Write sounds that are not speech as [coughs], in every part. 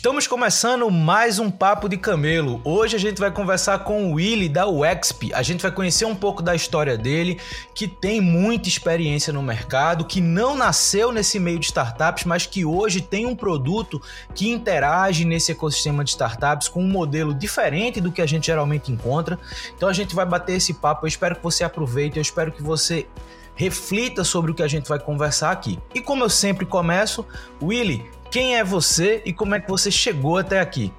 Estamos começando mais um Papo de Camelo. Hoje a gente vai conversar com o Willy da Wexp. A gente vai conhecer um pouco da história dele, que tem muita experiência no mercado, que não nasceu nesse meio de startups, mas que hoje tem um produto que interage nesse ecossistema de startups com um modelo diferente do que a gente geralmente encontra. Então a gente vai bater esse papo. Eu espero que você aproveite, eu espero que você reflita sobre o que a gente vai conversar aqui. E como eu sempre começo, Willy, quem é você e como é que você chegou até aqui?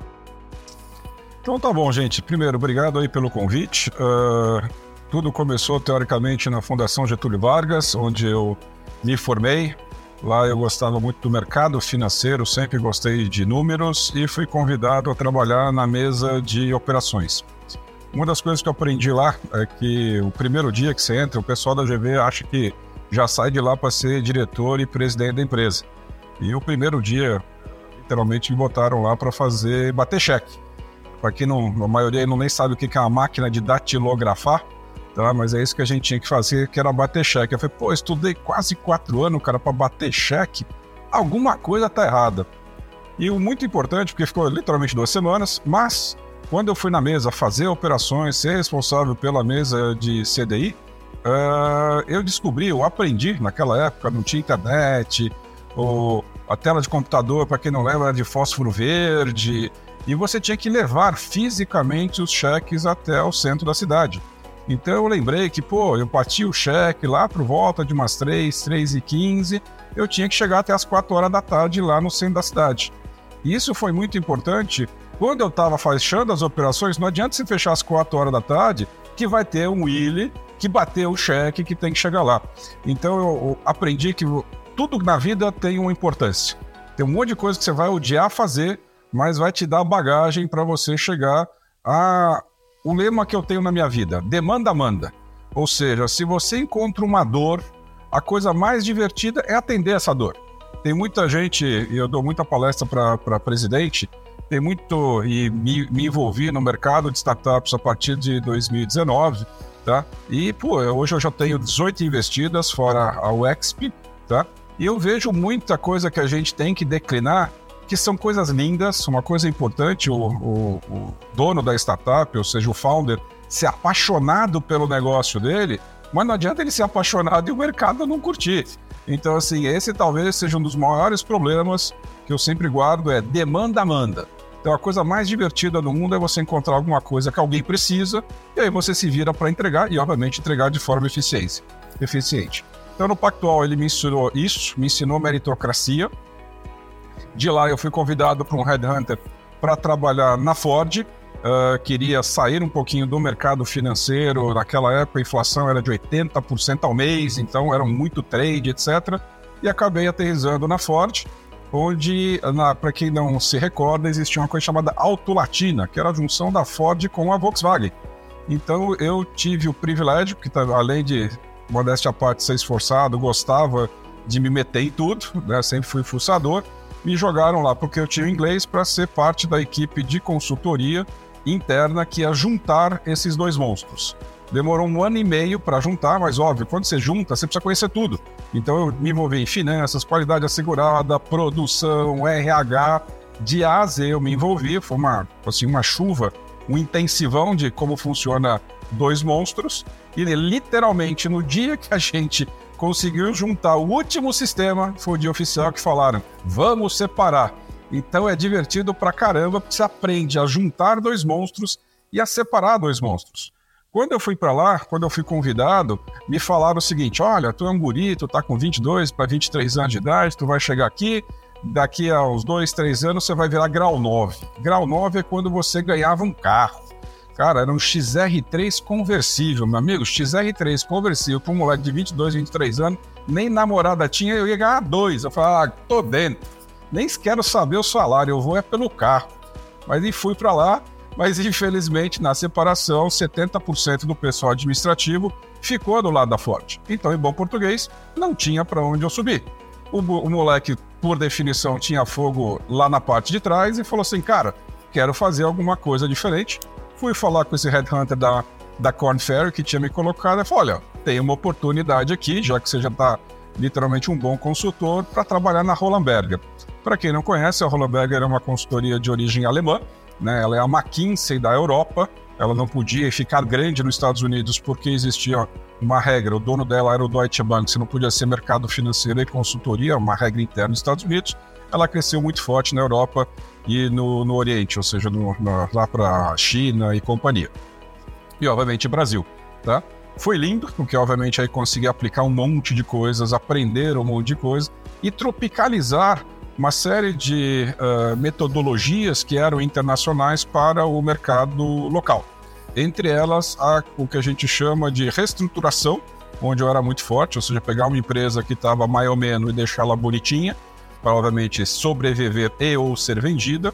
Então tá bom, gente. Primeiro, obrigado aí pelo convite. Uh, tudo começou teoricamente na Fundação Getúlio Vargas, onde eu me formei. Lá eu gostava muito do mercado financeiro, sempre gostei de números e fui convidado a trabalhar na mesa de operações. Uma das coisas que eu aprendi lá é que o primeiro dia que você entra, o pessoal da GV acha que já sai de lá para ser diretor e presidente da empresa. E o primeiro dia, literalmente, me botaram lá para fazer bater cheque. Para quem não, a maioria não nem sabe o que é uma máquina de datilografar, tá? Mas é isso que a gente tinha que fazer, que era bater cheque. Eu falei, pô, estudei quase quatro anos, cara, para bater cheque. Alguma coisa tá errada. E o muito importante, porque ficou literalmente duas semanas, mas quando eu fui na mesa fazer operações, ser responsável pela mesa de CDI, uh, eh, eu descobri, eu aprendi naquela época, não tinha internet, ou a tela de computador, para quem não lembra, era de fósforo verde, e você tinha que levar fisicamente os cheques até o centro da cidade. Então eu lembrei que, pô, eu bati o cheque lá por volta de umas 3, 3 e 15, eu tinha que chegar até as 4 horas da tarde lá no centro da cidade. E isso foi muito importante. Quando eu estava fechando as operações, não adianta você fechar às 4 horas da tarde, que vai ter um Willy que bateu o cheque que tem que chegar lá. Então eu aprendi que tudo na vida tem uma importância. Tem um monte de coisa que você vai odiar fazer, mas vai te dar bagagem para você chegar a o lema que eu tenho na minha vida: demanda manda. Ou seja, se você encontra uma dor, a coisa mais divertida é atender essa dor. Tem muita gente, e eu dou muita palestra para presidente, tem muito, e me, me envolvi no mercado de startups a partir de 2019, tá? E, pô, hoje eu já tenho 18 investidas, fora a UXP, tá? E eu vejo muita coisa que a gente tem que declinar, que são coisas lindas, uma coisa importante, o, o, o dono da startup, ou seja, o founder, ser apaixonado pelo negócio dele, mas não adianta ele ser apaixonado e o mercado não curtir. Então, assim, esse talvez seja um dos maiores problemas que eu sempre guardo, é demanda, manda. Então, a coisa mais divertida do mundo é você encontrar alguma coisa que alguém precisa e aí você se vira para entregar e, obviamente, entregar de forma eficiente. eficiente. Então, no Pactual, ele me ensinou isso, me ensinou meritocracia. De lá, eu fui convidado para um headhunter para trabalhar na Ford. Uh, queria sair um pouquinho do mercado financeiro. Naquela época, a inflação era de 80% ao mês, então era muito trade, etc. E acabei aterrizando na Ford, onde, para quem não se recorda, existia uma coisa chamada Auto Latina, que era a junção da Ford com a Volkswagen. Então eu tive o privilégio, que tá, além de modéstia à parte, ser esforçado, gostava de me meter em tudo, né? Sempre fui fuçador. Me jogaram lá porque eu tinha inglês para ser parte da equipe de consultoria interna que ia juntar esses dois monstros. Demorou um ano e meio para juntar, mas óbvio, quando você junta, você precisa conhecer tudo. Então eu me envolvi em finanças, qualidade assegurada, produção, RH, de A a Z eu me envolvi, foi uma, assim, uma chuva, um intensivão de como funciona dois monstros, e literalmente no dia que a gente conseguiu juntar o último sistema, foi o dia oficial que falaram: vamos separar. Então é divertido pra caramba, porque você aprende a juntar dois monstros e a separar dois monstros. Quando eu fui para lá, quando eu fui convidado, me falaram o seguinte: olha, tu é um guri, tu tá com 22 para 23 anos de idade, tu vai chegar aqui, daqui a uns 2, 3 anos você vai virar grau 9. Grau 9 é quando você ganhava um carro. Cara, era um XR3 conversível, meu amigo. XR3 conversível para um moleque de 22, 23 anos, nem namorada tinha, eu ia ganhar dois. Eu falei, ah, tô dentro. Nem quero saber o salário, eu vou é pelo carro. Mas e fui para lá, mas infelizmente na separação, 70% do pessoal administrativo ficou do lado da Ford. Então, em bom português, não tinha para onde eu subir. O, o moleque, por definição, tinha fogo lá na parte de trás e falou assim: cara, quero fazer alguma coisa diferente. Fui falar com esse headhunter da, da Corn Ferry que tinha me colocado e falou: olha, tem uma oportunidade aqui, já que você já está literalmente um bom consultor, para trabalhar na Rollenberger. Para quem não conhece, a Rollenberger é uma consultoria de origem alemã, né? ela é a McKinsey da Europa, ela não podia ficar grande nos Estados Unidos porque existia uma regra, o dono dela era o Deutsche Bank, você não podia ser mercado financeiro e consultoria, uma regra interna nos Estados Unidos. Ela cresceu muito forte na Europa e no, no Oriente, ou seja, no, lá para China e companhia. E, obviamente, Brasil, tá? Foi lindo, porque, obviamente, aí consegui aplicar um monte de coisas, aprender um monte de coisas e tropicalizar uma série de uh, metodologias que eram internacionais para o mercado local. Entre elas, há o que a gente chama de reestruturação, onde eu era muito forte, ou seja, pegar uma empresa que estava mais ou menos e deixá-la bonitinha, para obviamente sobreviver e ou ser vendida.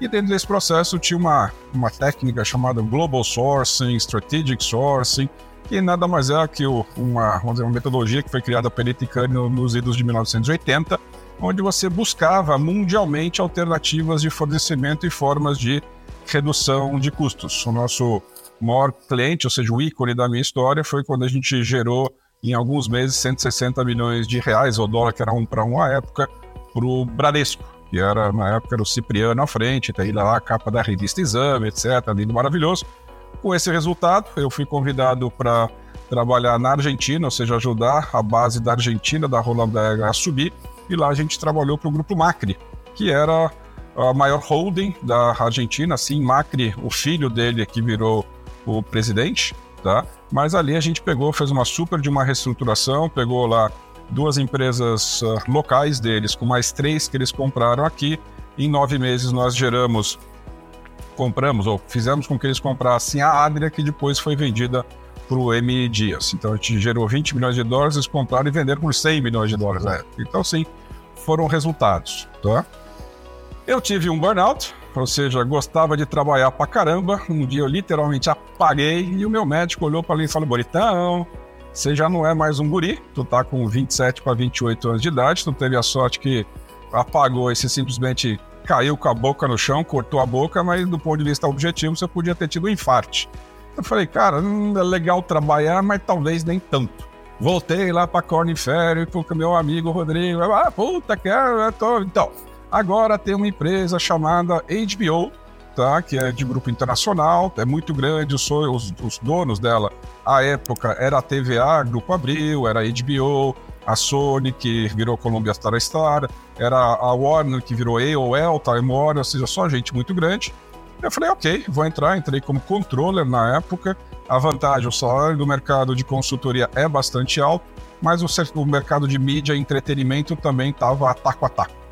E dentro desse processo tinha uma, uma técnica chamada Global Sourcing, Strategic Sourcing, que nada mais é que uma, dizer, uma metodologia que foi criada pela Eticani nos idos de 1980, onde você buscava mundialmente alternativas de fornecimento e formas de redução de custos. O nosso maior cliente, ou seja, o ícone da minha história, foi quando a gente gerou em alguns meses 160 milhões de reais, ou dólar que era um para um à época, para o Bradesco, que era na época era o Cipriano à frente, tá aí lá a capa da revista Exame, etc. Lindo, maravilhoso. Com esse resultado, eu fui convidado para trabalhar na Argentina, ou seja, ajudar a base da Argentina, da Roland a subir, e lá a gente trabalhou para o Grupo Macri, que era a maior holding da Argentina, assim, Macri, o filho dele que virou o presidente, tá? Mas ali a gente pegou, fez uma super de uma reestruturação, pegou lá duas empresas uh, locais deles, com mais três que eles compraram aqui. Em nove meses nós geramos, compramos ou fizemos com que eles comprassem a Adria, que depois foi vendida para o M Dias. Então a gente gerou 20 milhões de dólares, eles compraram e venderam por 100 milhões de dólares. Né? Então sim, foram resultados. Tá? Eu tive um burnout, ou seja, gostava de trabalhar pra caramba. Um dia eu literalmente apaguei e o meu médico olhou para mim e falou: Bonitão, você já não é mais um guri, tu tá com 27 para 28 anos de idade, tu teve a sorte que apagou e você simplesmente caiu com a boca no chão, cortou a boca, mas do ponto de vista objetivo você podia ter tido um infarte. Eu falei, cara, hum, é legal trabalhar, mas talvez nem tanto. Voltei lá para Corn Ferry com meu amigo Rodrigo. Ah, puta, quero, eu tô... Então, agora tem uma empresa chamada HBO, tá? Que é de grupo internacional, é muito grande, os, os, os donos dela, à época, era a TVA, Grupo Abril, era a HBO, a Sony, que virou Columbia Star Star, era a Warner, que virou AOL, Time Warner, ou seja, só gente muito grande. Eu falei, ok, vou entrar, entrei como controller na época. A vantagem, o salário do mercado de consultoria é bastante alto, mas o, o mercado de mídia e entretenimento também estava taco a taco.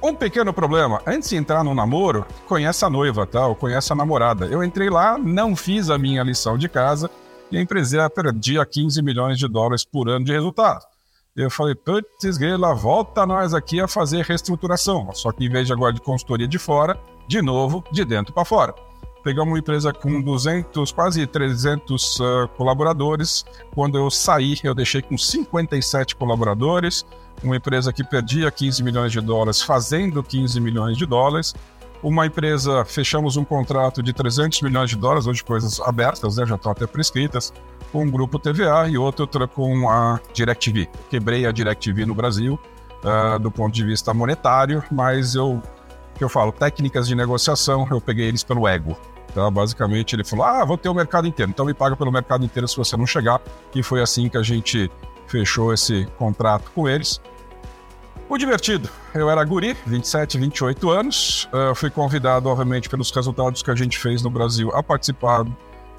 Um pequeno problema, antes de entrar no namoro, conhece a noiva, tá? Ou conhece a namorada. Eu entrei lá, não fiz a minha lição de casa e a empresa perdia 15 milhões de dólares por ano de resultado. Eu falei, putz, grela, volta nós aqui a fazer reestruturação. Só que em vez de agora de consultoria de fora, de novo, de dentro para fora. Pegamos uma empresa com 200, quase 300 uh, ah, colaboradores. Quando eu saí, eu deixei com 57 colaboradores uma empresa que perdia 15 milhões de dólares fazendo 15 milhões de dólares. Uma empresa, fechamos um contrato de 300 milhões de dólares, hoje coisas abertas, né, já estão até prescritas, com um grupo TVA e outra com a DirecTV. Quebrei a DirecTV no Brasil uh, do ponto de vista monetário, mas eu, que eu falo, técnicas de negociação, eu peguei eles pelo ego. Tá? Basicamente, ele falou: ah, vou ter o mercado inteiro, então me paga pelo mercado inteiro se você não chegar. E foi assim que a gente fechou esse contrato com eles. O divertido, eu era guri, 27, 28 anos, uh, fui convidado, obviamente, pelos resultados que a gente fez no Brasil, a participar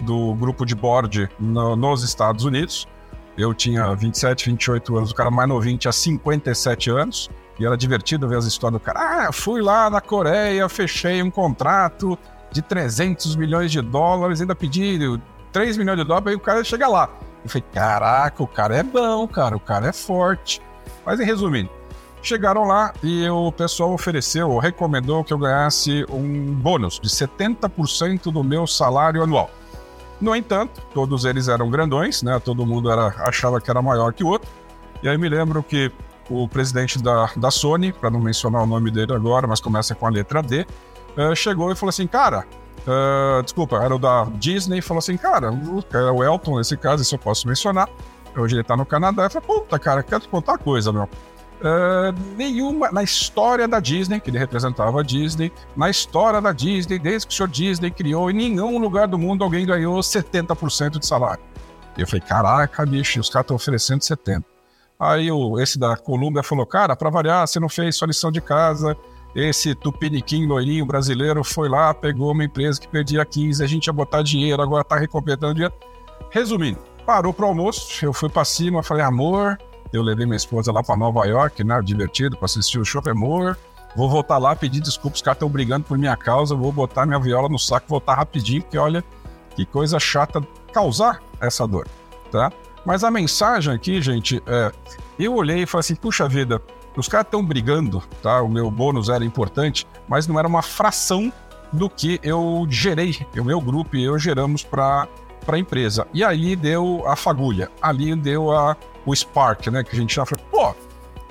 do grupo de board no, nos Estados Unidos. Eu tinha 27, 28 anos, o cara mais novinho tinha 57 anos. E era divertido ver as histórias do cara. Ah, fui lá na Coreia, fechei um contrato de 300 milhões de dólares, ainda pedi 3 milhões de dólares, aí o cara chega lá. Eu falei, caraca, o cara é bom, cara, o cara é forte. Mas em resumindo, chegaram lá e o pessoal ofereceu, recomendou que eu ganhasse um bônus de 70% do meu salário anual. No entanto, todos eles eram grandões, né? Todo mundo era, achava que era maior que o outro. E aí me lembro que o presidente da, da Sony, para não mencionar o nome dele agora, mas começa com a letra D, uh, chegou e falou assim: Cara, uh, desculpa, era o da Disney, falou assim: Cara, o, é o Elton, nesse caso, isso eu posso mencionar. Hoje ele tá no Canadá. Eu falei: Puta, cara, quero te contar uma coisa, meu. Uh, nenhuma na história da Disney, que ele representava a Disney, na história da Disney, desde que o senhor Disney criou, em nenhum lugar do mundo alguém ganhou 70% de salário. E eu falei, caraca, bicho, os caras estão oferecendo 70%. Aí o, esse da Colômbia falou, cara, para variar, você não fez sua lição de casa, esse tupiniquim loirinho brasileiro foi lá, pegou uma empresa que perdia 15, a gente ia botar dinheiro, agora tá recompletando dinheiro. Resumindo, parou pro almoço, eu fui para cima, falei, amor, eu levei minha esposa lá para Nova York, né? Divertido, para assistir o show. Amor, vou voltar lá, pedir desculpas, os caras estão brigando por minha causa. Vou botar minha viola no saco, voltar rapidinho, porque olha que coisa chata causar essa dor, tá? Mas a mensagem aqui, gente, é. Eu olhei e falei assim: puxa vida, os caras estão brigando, tá? O meu bônus era importante, mas não era uma fração do que eu gerei, o meu grupo e eu geramos para a empresa. E aí deu a fagulha, ali deu a, o Spark, né? Que a gente já falou, pô,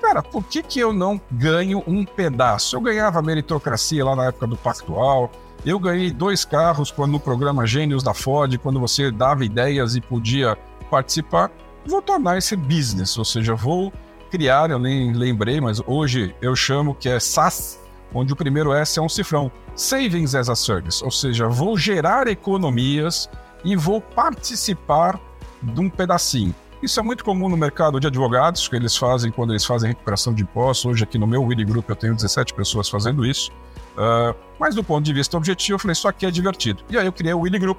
cara, por que, que eu não ganho um pedaço? Eu ganhava meritocracia lá na época do Pactual, eu ganhei dois carros quando no programa Gênios da Ford, quando você dava ideias e podia participar. Vou tornar esse business, ou seja, vou criar, eu nem lembrei, mas hoje eu chamo que é SaaS, onde o primeiro S é um cifrão. Savings as a Service, ou seja, vou gerar economias e vou participar de um pedacinho. Isso é muito comum no mercado de advogados, que eles fazem quando eles fazem recuperação de impostos. Hoje, aqui no meu Willy Group, eu tenho 17 pessoas fazendo isso. Uh, mas do ponto de vista objetivo, eu falei, isso aqui é divertido. E aí eu criei o Willy Group.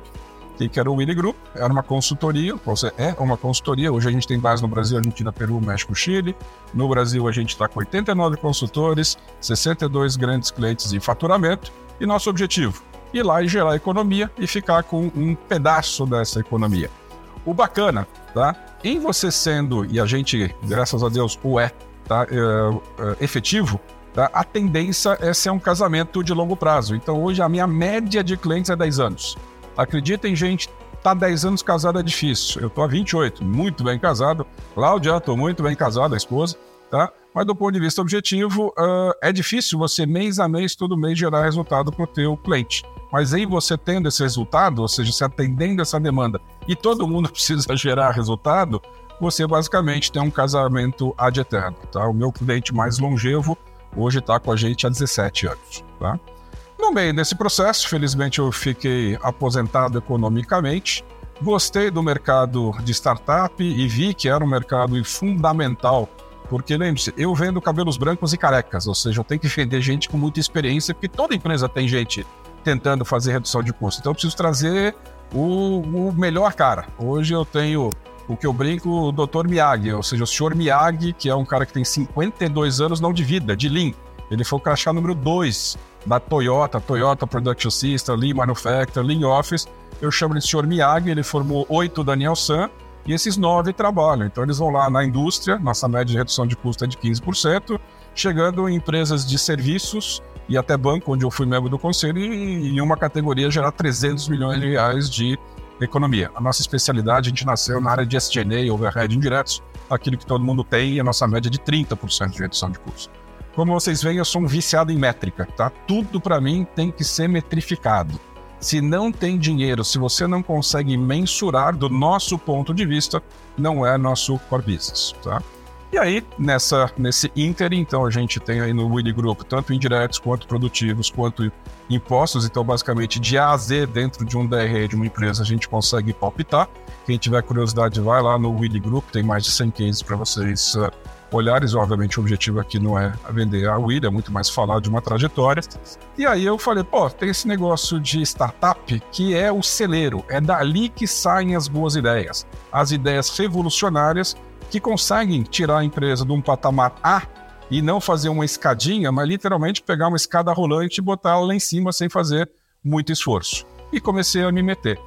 Que era o Willy Group? Era uma consultoria, você é uma consultoria. Hoje a gente tem base no Brasil, Argentina, Peru, México, Chile. No Brasil a gente está com 89 consultores, 62 grandes clientes em faturamento. E nosso objetivo? Ir lá e gerar economia e ficar com um pedaço dessa economia. O bacana, tá? Em você sendo, e a gente, graças a Deus, o é, tá? É, é, efetivo, tá? a tendência é ser um casamento de longo prazo. Então, hoje, a minha média de clientes é 10 anos. Acreditem, gente, tá 10 anos casado é difícil. Eu tô há 28, muito bem casado. Cláudia, tô muito bem casado, a esposa, tá? Mas do ponto de vista objetivo, uh, é difícil você mês a mês, todo mês, gerar resultado para o teu cliente. Mas aí você tendo esse resultado, ou seja, você atendendo essa demanda e todo mundo [laughs] precisa gerar resultado, você basicamente tem um casamento ad eterno, tá? O meu cliente mais longevo hoje está com a gente há 17 anos, tá? No meio desse processo, felizmente eu fiquei aposentado economicamente, gostei do mercado de startup e vi que era um mercado fundamental, porque lembre-se, eu vendo cabelos brancos e carecas, ou seja, eu tenho que vender gente com muita experiência, porque toda empresa tem gente tentando fazer redução de custo. Então eu preciso trazer o, o melhor cara. Hoje eu tenho o que eu brinco, o Dr. Miyagi, ou seja, o Sr. Miyagi, que é um cara que tem 52 anos não de vida, de Lean. Ele foi o crachá número 2 da Toyota, Toyota Production System, Lean Manufacturing, Lean Office. Eu chamo de Sr. Miyagi, ele formou oito Daniel San, e esses nove trabalham. Então eles vão lá na indústria, nossa média de redução de custo é de 15%, chegando em empresas de serviços e até banco, onde eu fui membro do conselho, e em uma categoria gerar 300 milhões de reais de economia. A nossa especialidade, a gente nasceu na área de SG&A, overhead indiretos, aquilo que todo mundo tem, e a nossa média é de 30% de redução de custo. Como vocês veem, eu sou um viciado em métrica, tá? Tudo para mim tem que ser metrificado. Se não tem dinheiro, se você não consegue mensurar do nosso ponto de vista, não é nosso core business, tá? E aí, nessa, nesse Inter, então, a gente tem aí no Willy Group tanto indiretos quanto produtivos, quanto impostos. Então, basicamente, de A a Z, dentro de um DRE de uma empresa, a gente consegue palpitar. Quem tiver curiosidade, vai lá no Willy Group, tem mais de 100 cases para vocês uh, olhares. Obviamente, o objetivo aqui não é vender a Will, é muito mais falar de uma trajetória. E aí eu falei, pô, tem esse negócio de startup que é o celeiro, é dali que saem as boas ideias, as ideias revolucionárias que conseguem tirar a empresa de um patamar A e não fazer uma escadinha, mas literalmente pegar uma escada rolante e botar ela lá em cima sem fazer muito esforço. E comecei a me meter.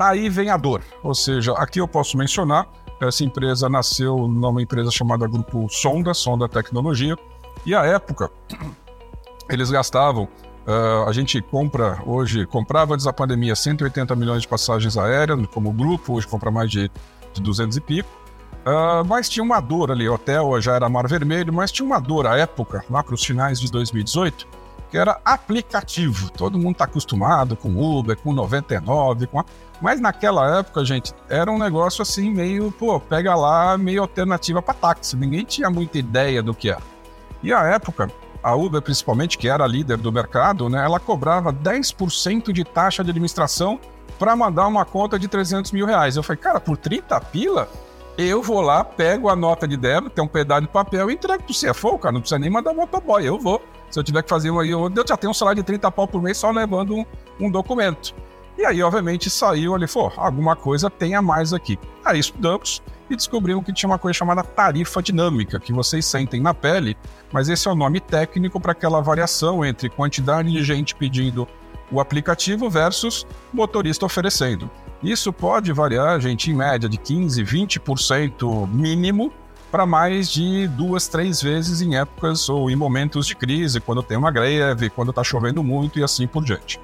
Aí vem a dor, ou seja, aqui eu posso mencionar essa empresa nasceu numa empresa chamada Grupo Sonda, Sonda Tecnologia, e à época [clears throat] eles gastavam. Uh, a gente compra hoje, comprava antes da pandemia 180 milhões de passagens aéreas como grupo, hoje compra mais de, de 200 e pico. Uh, mas tinha uma dor ali, o hotel já era Mar Vermelho, mas tinha uma dor à época, lá para os finais de 2018, que era aplicativo. Todo mundo está acostumado com Uber, com 99, com a... mas naquela época, gente, era um negócio assim meio, pô, pega lá, meio alternativa para táxi. Ninguém tinha muita ideia do que era. E a época, a Uber principalmente, que era líder do mercado, né, ela cobrava 10% de taxa de administração para mandar uma conta de 300 mil reais. Eu falei, cara, por 30 pila, eu vou lá, pego a nota de débito, tem um pedaço de papel e entrego pro CFO, cara, não precisa nem mandar motoboy, eu vou. Se eu tiver que fazer uma. Eu, eu já tenho um salário de 30 pau por mês só levando um, um documento. E aí, obviamente, saiu ali, falou, alguma coisa tem a mais aqui. Aí estudamos e descobrimos que tinha uma coisa chamada tarifa dinâmica, que vocês sentem na pele, mas esse é o nome técnico para aquela variação entre quantidade de gente pedindo o aplicativo versus motorista oferecendo. Isso pode variar, gente, em média de 15, 20% mínimo para mais de duas, três vezes em épocas ou em momentos de crise, quando tem uma greve, quando está chovendo muito e assim por diante.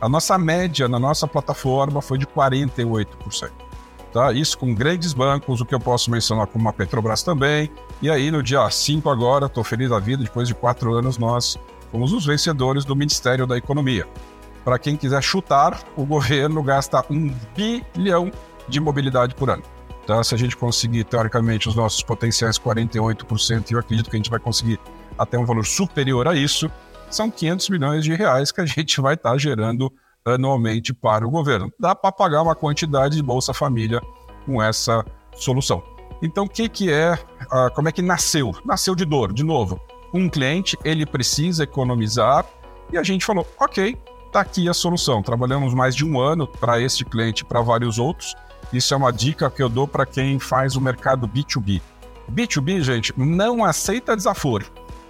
A nossa média na nossa plataforma foi de 48%. Tá? Isso com grandes bancos, o que eu posso mencionar como a Petrobras também. E aí, no dia 5 agora, estou feliz da vida, depois de quatro anos, nós fomos os vencedores do Ministério da Economia. Para quem quiser chutar, o governo gasta um bilhão de mobilidade por ano. Tá? Se a gente conseguir, teoricamente, os nossos potenciais 48%, e eu acredito que a gente vai conseguir até um valor superior a isso, são 500 milhões de reais que a gente vai estar tá gerando anualmente para o governo. Dá para pagar uma quantidade de Bolsa Família com essa solução. Então, o que, que é, uh, como é que nasceu? Nasceu de dor, de novo. Um cliente, ele precisa economizar e a gente falou, ok, tá aqui a solução. Trabalhamos mais de um ano para este cliente e para vários outros isso é uma dica que eu dou para quem faz o mercado B2B. B2B, gente, não aceita desaforo.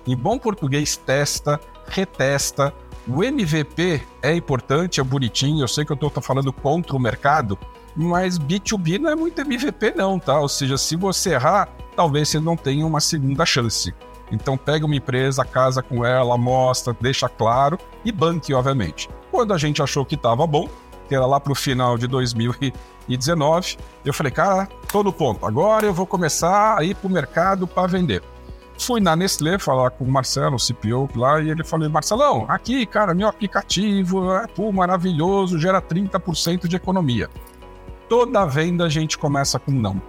Em bom português, testa, retesta. O MVP é importante, é bonitinho. Eu sei que eu estou falando contra o mercado, mas B2B não é muito MVP, não, tá? Ou seja, se você errar, talvez você não tenha uma segunda chance. Então pega uma empresa, casa com ela, mostra, deixa claro e banque, obviamente. Quando a gente achou que estava bom, que era lá para o final de 2019. Eu falei, cara, tô no ponto. Agora eu vou começar a ir para o mercado para vender. Fui na Nestlé falar com o Marcelo, o CPO lá, e ele falou: Marcelão, aqui, cara, meu aplicativo é pô, maravilhoso, gera 30% de economia. Toda venda a gente começa com não.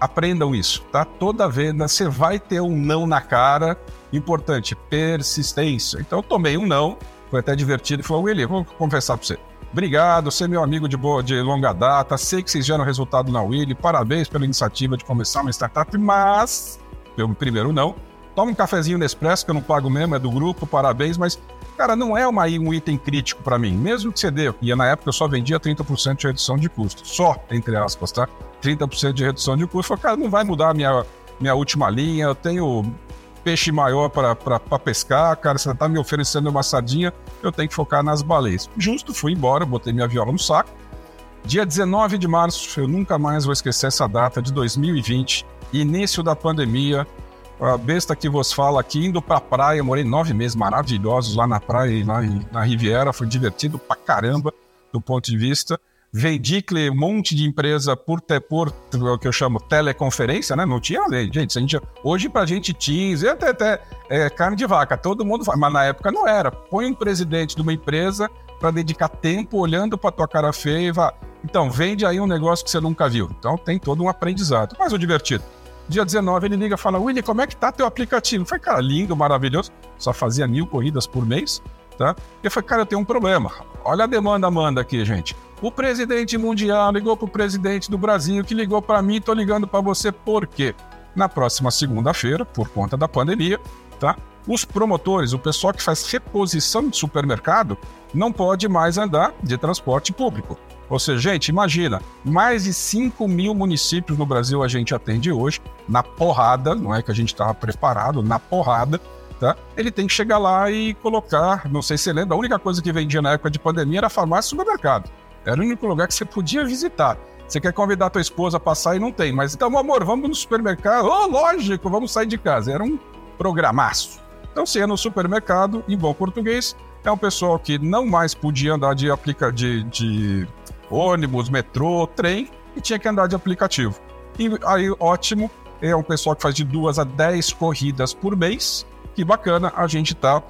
Aprendam isso, tá? Toda venda você vai ter um não na cara. Importante, persistência. Então eu tomei um não, foi até divertido e falou: William, vou confessar para você. Obrigado, você é meu amigo de, boa, de longa data, sei que vocês geram resultado na Willy, parabéns pela iniciativa de começar uma startup, mas, pelo primeiro não, toma um cafezinho Nespresso, que eu não pago mesmo, é do grupo, parabéns, mas, cara, não é uma, um item crítico para mim, mesmo que você dê, e na época eu só vendia 30% de redução de custo, só, entre aspas, tá? 30% de redução de custo, falei, cara, não vai mudar a minha, minha última linha, eu tenho peixe maior para pescar, cara, você tá me oferecendo uma sardinha, eu tenho que focar nas baleias. Justo, fui embora, botei minha viola no saco. Dia 19 de março, eu nunca mais vou esquecer essa data de 2020, início da pandemia. A besta que vos fala aqui, indo pra praia, morei nove meses maravilhosos lá na praia, lá na Riviera, foi divertido pra caramba do ponto de vista vendi um monte de empresa por, te, por o que eu chamo teleconferência, né? Não tinha lei. Gente, gente, hoje pra gente Teams, até, até é, carne de vaca, todo mundo faz, mas na época não era. Põe um presidente de uma empresa para dedicar tempo olhando para tua cara feia e vá. Então, vende aí um negócio que você nunca viu. Então tem todo um aprendizado. Mas o divertido. Dia 19 ele liga e fala: William, como é que tá teu aplicativo? Foi, cara, lindo, maravilhoso. Só fazia mil corridas por mês, tá? E eu falei, cara, eu tenho um problema. Olha a demanda, manda aqui, gente. O presidente mundial ligou para o presidente do Brasil, que ligou para mim, tô ligando para você por quê? Na próxima segunda-feira, por conta da pandemia, tá? Os promotores, o pessoal que faz reposição de supermercado, não pode mais andar de transporte público. Ou seja, gente, imagina, mais de 5 mil municípios no Brasil a gente atende hoje, na porrada, não é que a gente estava preparado, na porrada, tá? Ele tem que chegar lá e colocar, não sei se você lembra, a única coisa que vendia na época de pandemia era farmácia e supermercado. Era o único lugar que você podia visitar. Você quer convidar tua esposa a passar e não tem, mas então, amor, vamos no supermercado? Oh, lógico, vamos sair de casa. Era um programaço. Então, se é no supermercado, em bom português, é um pessoal que não mais podia andar de, aplica de, de ônibus, metrô, trem e tinha que andar de aplicativo. E aí, ótimo, é um pessoal que faz de duas a dez corridas por mês. Que bacana, a gente está uh,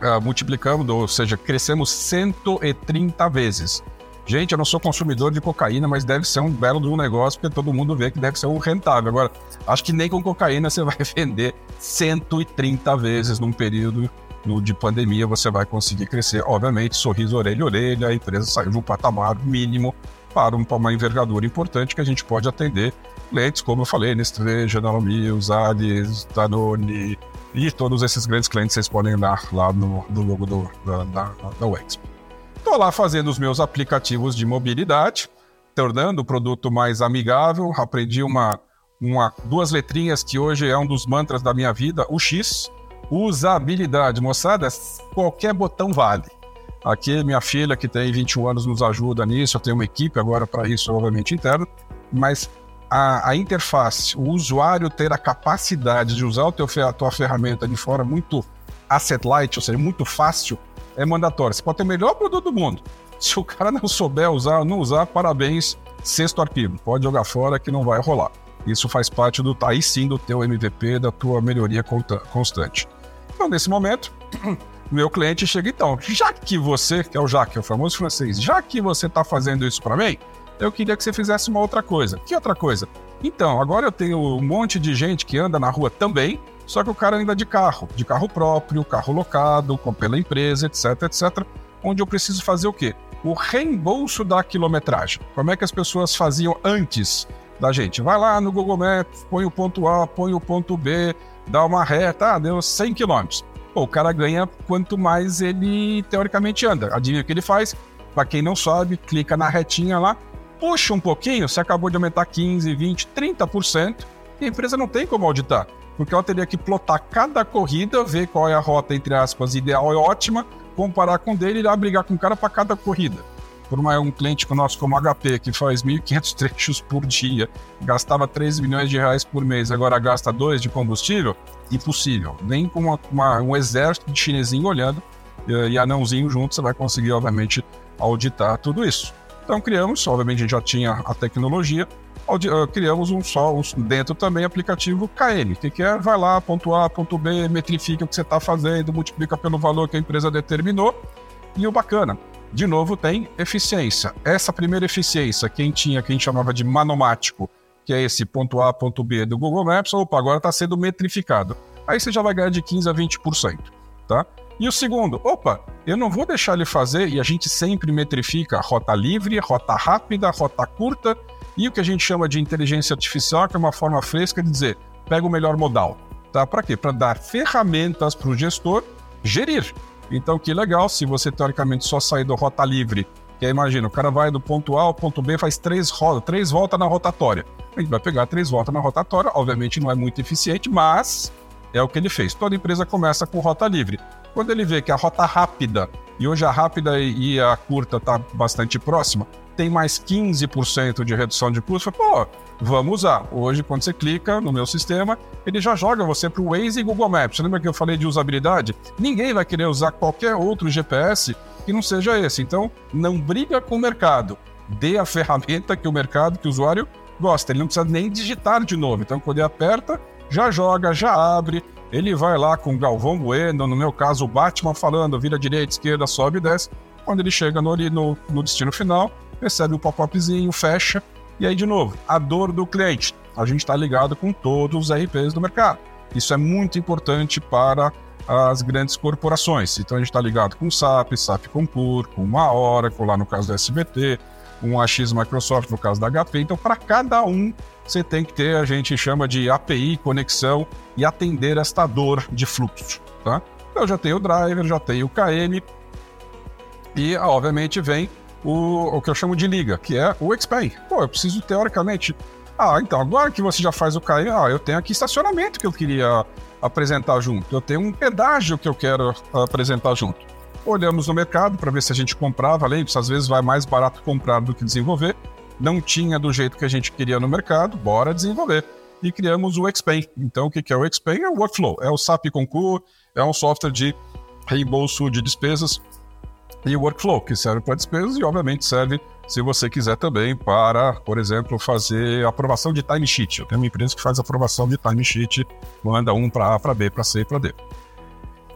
ah, multiplicando, ou seja, crescemos 130 vezes. Gente, eu não sou consumidor de cocaína, mas deve ser um belo de um negócio, porque todo mundo vê que deve ser um rentável. Agora, acho que nem com cocaína [laughs] você vai vender 130 vezes num período de pandemia, você vai conseguir crescer. Obviamente, sorriso orelha orelha, a empresa saiu de um patamar mínimo para uma envergadura importante que a gente pode atender clientes, como eu falei, Nestlé, General Mills, Alice, Danone e todos esses grandes clientes vocês podem dar lá no, no logo do, da, da, da Wexp. Estou lá fazendo os meus aplicativos de mobilidade, tornando o produto mais amigável. Aprendi uma, uma, duas letrinhas que hoje é um dos mantras da minha vida, o X. Usabilidade, moçada, qualquer botão vale. Aqui, minha filha, que tem 21 anos, nos ajuda nisso. Eu tenho uma equipe agora para isso, obviamente, interno. Mas a, a, interface, o usuário ter a capacidade de usar o teu, a tua ferramenta de forma muito asset light, ou seja, muito fácil, é mandatório. Você pode ter o melhor produto do mundo. [laughs] Se o cara não souber usar, não usar, parabéns, sexto arquivo. Pode jogar fora que não vai rolar. Isso faz parte do aí sim do teu MVP, da tua melhoria constante. Então, nesse momento, [clears throat] meu cliente chega então, já que você, que é o Jacques, é o famoso francês, já que você está fazendo isso para mim, eu queria que você fizesse uma outra coisa. Que outra coisa? Então, agora eu tenho um monte de gente que anda na rua também, só que o cara anda de carro, de carro próprio, carro locado, pela empresa, etc, etc. Onde eu preciso fazer o quê? O reembolso da quilometragem. Como é que as pessoas faziam antes da gente? Vai lá no Google Maps, põe o ponto A, põe o ponto B, dá uma reta, ah, deu 100 km. Pô, o cara ganha quanto mais ele teoricamente anda. Adivinha o que ele faz? Para quem não sabe, clica na retinha lá, puxa um pouquinho, você acabou de aumentar 15, 20, 30%, e a empresa não tem como auditar porque ela teria que plotar cada corrida, ver qual é a rota, entre aspas, ideal e ótima, comparar com dele e ir brigar com o cara para cada corrida. Por uma, um cliente nosso como HP, que faz 1.500 [laughs] trechos por dia, gastava 3 milhões de reais por mês, agora gasta 2 de combustível, impossível. Nem com uma, uma, um exército de chinesinho olhando e, e anãozinho junto, você vai conseguir, obviamente, auditar tudo isso. Então criamos, obviamente a gente já tinha a tecnologia, ah, criamos um só, um, dentro também aplicativo KM, que, que é vai lá, ponto A, ponto B, metrifica o que você está fazendo, multiplica pelo valor que a empresa determinou. E o bacana, de novo, tem eficiência. Essa primeira eficiência, quem tinha, quem chamava de manomático, que é esse ponto A, ponto B do Google Maps, opa, agora está sendo metrificado. Aí você já vai ganhar de 15% a 20%, tá? E o segundo, opa, eu não vou deixar ele fazer, e a gente sempre metrifica rota livre, rota rápida, rota curta, e o que a gente chama de inteligência artificial, que é uma forma fresca de dizer, pega o melhor modal. Tá? Para quê? Para dar ferramentas para o gestor gerir. Então, que legal, se você teoricamente só sair do rota livre, que aí imagina, o cara vai do ponto A ao ponto B, faz três rodas, três voltas na rotatória. A gente vai pegar três voltas na rotatória, obviamente não é muito eficiente, mas é o que ele fez. Toda empresa começa com rota livre. Quando ele vê que a rota rápida, e hoje a rápida e a curta está bastante próxima, tem mais 15% de redução de custo. Pô, vamos usar. Hoje, quando você clica no meu sistema, ele já joga você para o Waze e Google Maps. Lembra que eu falei de usabilidade? Ninguém vai querer usar qualquer outro GPS que não seja esse. Então, não briga com o mercado. Dê a [laughs] ferramenta que o mercado, que o usuário gosta. Ele não precisa nem digitar de novo. Então, quando ele aperta, já joga, já abre. Ele vai lá com Galvão Bueno, no meu caso, o Batman falando, vira direita, esquerda, sobe e desce. Quando ele chega no, no, no destino final, recebe o pop-upzinho, fecha, e aí, de novo, a dor do cliente. A gente está ligado com todos os RPs do mercado. Isso é muito importante para as grandes corporações. Então, a gente está ligado com o SAP, SAP Concur, com uma Oracle, lá no caso do SBT, um AX Microsoft no caso da HP. Então, para cada um, você tem que ter, a gente chama de API, conexão e atender esta dor de fluxo. Tá? Eu já tenho o driver, já tenho o KM e, obviamente, vem o, o que eu chamo de liga, que é o Expand. Pô, eu preciso, teoricamente... Ah, então, agora que você já faz o KM, ah, eu tenho aqui estacionamento que eu queria apresentar junto. Eu tenho um pedágio que eu quero apresentar junto. Olhamos no mercado para ver se a gente comprava, além disso, às vezes vai mais barato comprar do que desenvolver. Não tinha do jeito que a gente queria no mercado, bora desenvolver. E criamos o Xpay. Então, o que é o Xpay? É o workflow, é o SAP Concur, é um software de reembolso de despesas e workflow, que serve para despesas e, obviamente, serve se você quiser também para, por exemplo, fazer aprovação de timesheet. Eu tenho uma empresa que faz aprovação de timesheet, manda um para A, para B, para C e para D.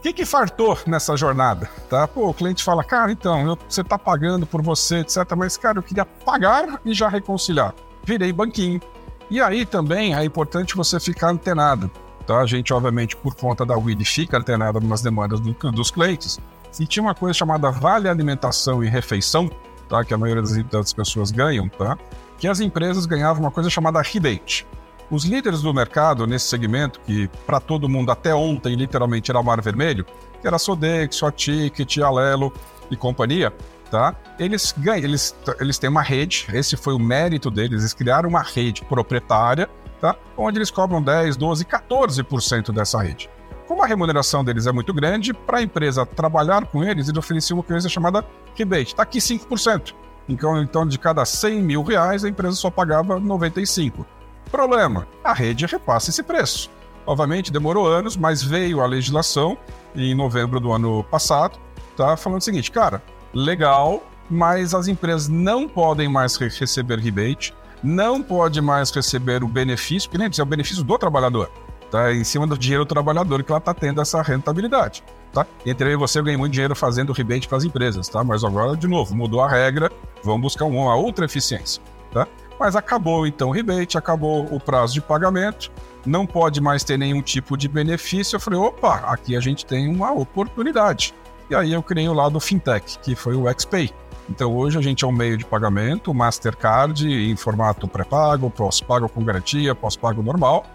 Que, que fartou nessa jornada? Tá? Pô, o cliente fala, cara, então, eu, você está pagando por você, etc. Mas, cara, eu queria pagar e já reconciliar. Virei banquinho. E aí também é importante você ficar antenado. Tá? A gente, obviamente, por conta da WID, fica antenado nas demandas do, dos clientes. E tinha uma coisa chamada vale alimentação e refeição, tá? que a maioria das, das pessoas ganham, tá? que as empresas ganhavam uma coisa chamada rebate. Os líderes do mercado nesse segmento, que para todo mundo até ontem literalmente era o mar vermelho, que era a Sodexo, a Ticket, Alelo e companhia, tá? Eles ganham, eles, eles têm uma rede, esse foi o mérito deles, eles criaram uma rede proprietária, tá? Onde eles cobram 10, 12, 14% dessa rede. Como a remuneração deles é muito grande, para a empresa trabalhar com eles, eles ofereciam uma coisa chamada rebate. Está aqui 5%. Então, então, de cada 100 mil reais, a empresa só pagava 95. Problema: a rede repassa esse preço. Obviamente, demorou anos, mas veio a legislação em novembro do ano passado, tá? Falando o seguinte, cara, legal, mas as empresas não podem mais receber rebate, não pode mais receber o benefício, que nem é o benefício do trabalhador tá? Em cima do dinheiro do trabalhador que ela está tendo essa rentabilidade, tá? Entre eu e você, eu ganhei muito dinheiro fazendo rebate para as empresas, tá? Mas agora, de novo, mudou a regra, vamos buscar uma outra eficiência, tá? Mas acabou então o rebate, acabou o prazo de pagamento, não pode mais ter nenhum tipo de benefício. Eu falei, opa, aqui a gente tem uma oportunidade. E aí eu criei o lado fintech, que foi o XPay. Então hoje a gente é um meio de pagamento, Mastercard em formato pré-pago, pós-pago com garantia, pós-pago normal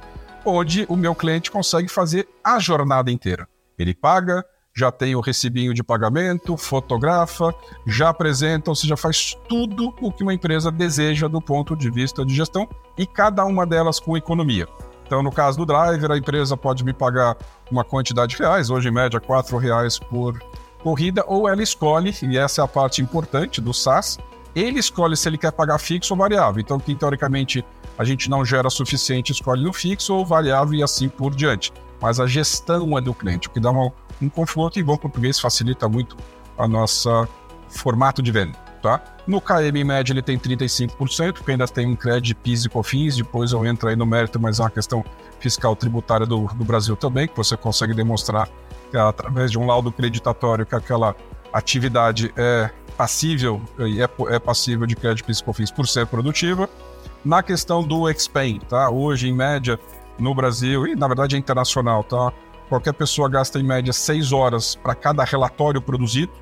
onde o meu cliente consegue fazer a jornada inteira. Ele paga, já tem o recibinho de pagamento, fotografa, já apresenta, ou seja, faz tudo o que uma empresa deseja do ponto de vista de gestão e cada uma delas com economia. Então, no caso do driver, a empresa pode me pagar uma quantidade de reais, hoje em média R$ reais por corrida, ou ela escolhe, e essa é a parte importante do SaaS, ele escolhe se ele quer pagar fixo ou variável. Então, que teoricamente a gente não gera suficiente, escolhe no fixo ou variável e assim por diante. Mas a gestão é do cliente, o que dá uma, um conforto e bom português facilita muito a nossa formato de venda. Tá? No KM média ele tem 35%, porque ainda tem um crédito PIS e COFINS, depois eu entro aí no mérito, mas é uma questão fiscal tributária do, do Brasil também, que você consegue demonstrar que, através de um laudo creditatório que aquela atividade é passível e é, é passível de crédito PIS e COFINS por ser produtiva. Na questão do Expand, tá? Hoje, em média, no Brasil, e na verdade é internacional, tá? Qualquer pessoa gasta em média seis horas para cada relatório produzido.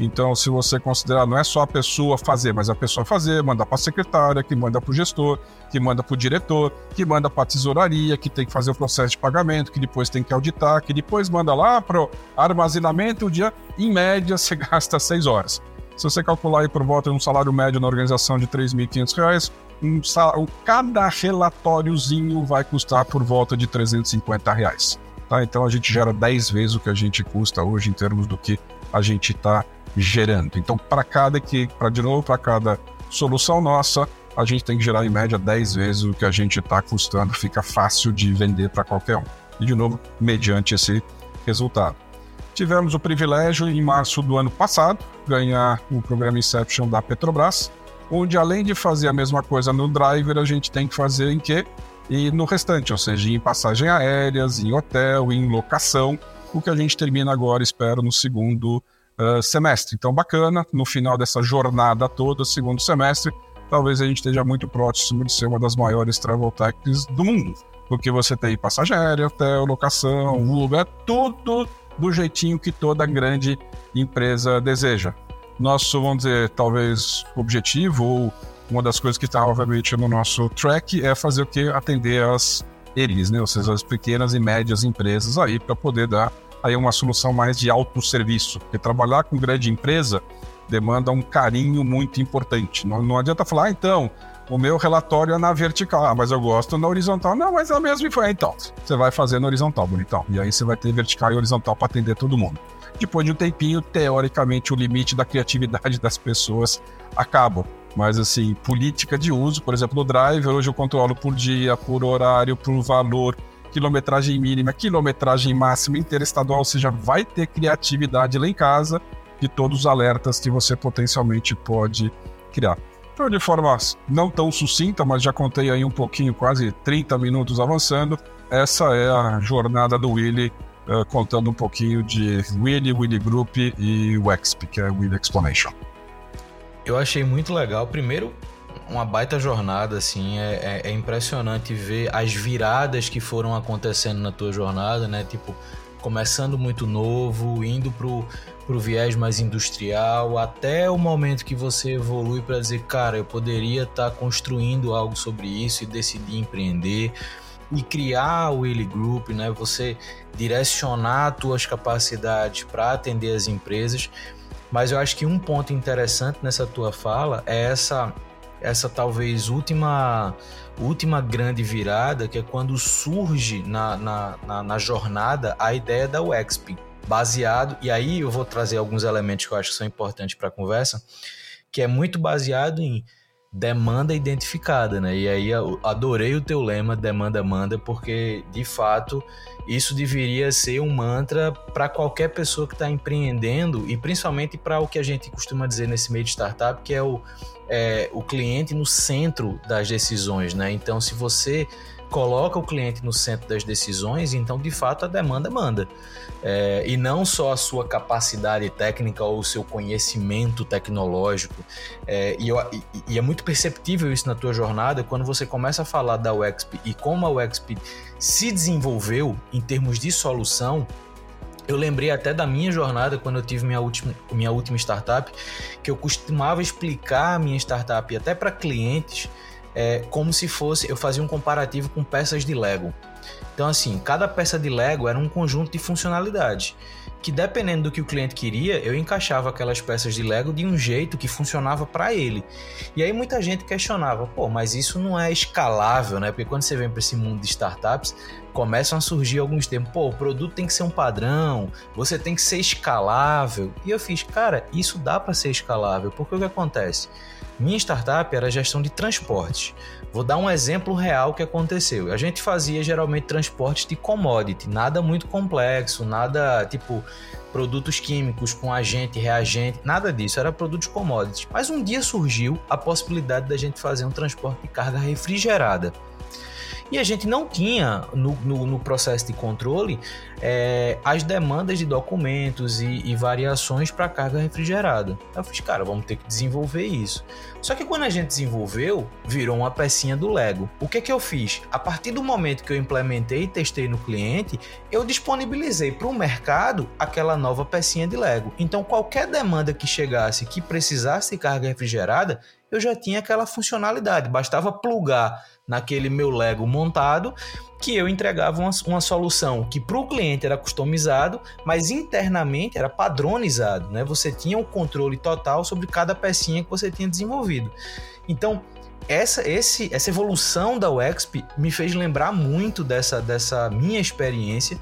Então, se você considerar, não é só a pessoa fazer, mas a pessoa fazer, manda para a secretária, que manda para o gestor, que manda para o diretor, que manda para a tesouraria, que tem que fazer o processo de pagamento, que depois tem que auditar, que depois manda lá para o armazenamento, o dia, em média, [laughs] você gasta seis horas. Se você calcular aí por volta de um salário médio na organização de R$ 3.500, um, um, cada relatóriozinho vai custar por volta de 350 reais. Tá? Então a gente gera 10 vezes o que a gente custa hoje em termos do que a gente está gerando. Então, para cada que, para de novo, para cada solução nossa, a gente tem que gerar em média 10 vezes o que a gente está custando, fica fácil de vender para qualquer um. E de novo, mediante esse resultado. Tivemos o privilégio, em março do ano passado, ganhar o programa Inception da Petrobras, onde além de fazer a mesma coisa no driver, a gente tem que fazer em quê? E no restante, ou seja, em passagem aéreas, em hotel, em locação, o que a gente termina agora, espero, no segundo uh, semestre. Então, bacana, no final dessa jornada toda, segundo semestre, talvez a gente esteja muito próximo de ser uma das maiores travel techs do mundo. Porque você tem passagem aérea, hotel, locação, Uber, tudo do jeitinho que toda grande empresa deseja. Nosso, vamos dizer, talvez objetivo ou uma das coisas que está, obviamente, no nosso track é fazer o que? Atender as eles, né? Ou seja, as pequenas e médias empresas aí para poder dar aí uma solução mais de autosserviço. Porque trabalhar com grande empresa demanda um carinho muito importante. Não, não adianta falar, ah, então, o meu relatório é na vertical, ah, mas eu gosto na horizontal. Não, mas é a mesma foi então. Você vai fazer na horizontal, bonitão. E aí você vai ter vertical e horizontal para atender todo mundo. Depois de um tempinho, teoricamente, o limite da criatividade [laughs] das pessoas acaba. Mas, assim, política de uso, por exemplo, no Drive, hoje eu controlo por dia, por horário, por valor, quilometragem mínima, quilometragem máxima interestadual, você já vai ter criatividade lá em casa de todos os alertas que você potencialmente pode criar. Então, de forma não tão sucinta, mas já contei aí um pouquinho, quase 30 minutos avançando, essa é a jornada do Willy, uh, contando um pouquinho de Willy, Willy Group e o Exp, que é Willy Explanation. Eu achei muito legal. Primeiro, uma baita jornada, assim. É, é, é, impressionante ver as viradas que foram acontecendo na tua jornada, né? Tipo, começando muito novo, indo pro, pro viés mais industrial, até o momento que você evolui para dizer, cara, eu poderia estar tá construindo algo sobre isso e decidir empreender e criar o Willy Group, né? Você direcionar suas capacidades para atender as empresas. Mas eu acho que um ponto interessante nessa tua fala é essa essa talvez última última grande virada, que é quando surge na, na, na, na jornada a ideia da UEXP, baseado, e aí eu vou trazer alguns elementos que eu acho que são importantes para a conversa, que é muito baseado em demanda identificada, né? E aí adorei o teu lema demanda manda porque de fato isso deveria ser um mantra para qualquer pessoa que está empreendendo e principalmente para o que a gente costuma dizer nesse meio de startup, que é o, é, o cliente no centro das decisões, né? Então, se você coloca o cliente no centro das decisões, então de fato a demanda manda. É, e não só a sua capacidade técnica ou o seu conhecimento tecnológico. É, e, e, e, é muito perceptível isso na tua jornada quando você começa a falar da UXP e como a UXP se desenvolveu em termos de solução. Eu lembrei até da minha jornada quando eu tive minha última, minha última startup, que eu costumava explicar a minha startup até para clientes é, como se fosse. Eu fazia um comparativo com peças de Lego. Então, assim, cada peça de Lego era um conjunto de funcionalidades. Que dependendo do que o cliente queria, eu encaixava aquelas peças de Lego de um jeito que funcionava para ele. E aí muita gente questionava, pô, mas isso não é escalável, né? Porque quando você vem para esse mundo de startups, começam a surgir alguns termos, pô, o produto tem que ser um padrão, você tem que ser escalável. E eu fiz, cara, isso dá para ser escalável, porque o que acontece? Minha startup era gestão de transportes. Vou dar um exemplo real que aconteceu. A gente fazia geralmente transportes de commodity, nada muito complexo, nada tipo produtos químicos com agente, reagente, nada disso, era produtos commodities. Mas um dia surgiu a possibilidade da gente fazer um transporte de carga refrigerada. E a gente não tinha no, no, no processo de controle é, as demandas de documentos e, e variações para carga refrigerada. Eu fiz, cara, vamos ter que desenvolver isso. Só que quando a gente desenvolveu, virou uma pecinha do Lego. O que, que eu fiz? A partir do momento que eu implementei e testei no cliente, eu disponibilizei para o mercado aquela nova pecinha de Lego. Então, qualquer demanda que chegasse que precisasse de carga refrigerada, eu já tinha aquela funcionalidade. Bastava plugar naquele meu Lego montado, que eu entregava uma, uma solução que para o cliente era customizado, mas internamente era padronizado, né? Você tinha o um controle total sobre cada pecinha que você tinha desenvolvido. Então, essa, esse, essa evolução da UEXP me fez lembrar muito dessa, dessa minha experiência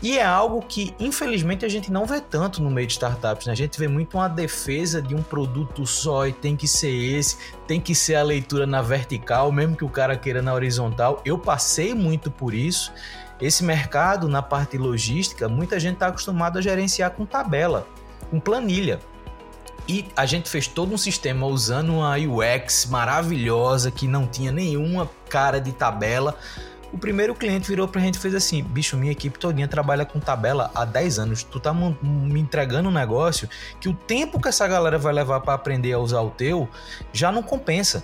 e é algo que, infelizmente, a gente não vê tanto no meio de startups. Né? A gente vê muito uma defesa de um produto só e tem que ser esse, tem que ser a leitura na vertical, mesmo que o cara queira na horizontal. Eu passei muito por isso. Esse mercado, na parte logística, muita gente está acostumado a gerenciar com tabela, com planilha. E a gente fez todo um sistema usando uma UX maravilhosa que não tinha nenhuma cara de tabela o primeiro cliente virou pra gente e fez assim: bicho, minha equipe todinha trabalha com tabela há 10 anos. Tu tá me entregando um negócio que o tempo que essa galera vai levar para aprender a usar o teu já não compensa.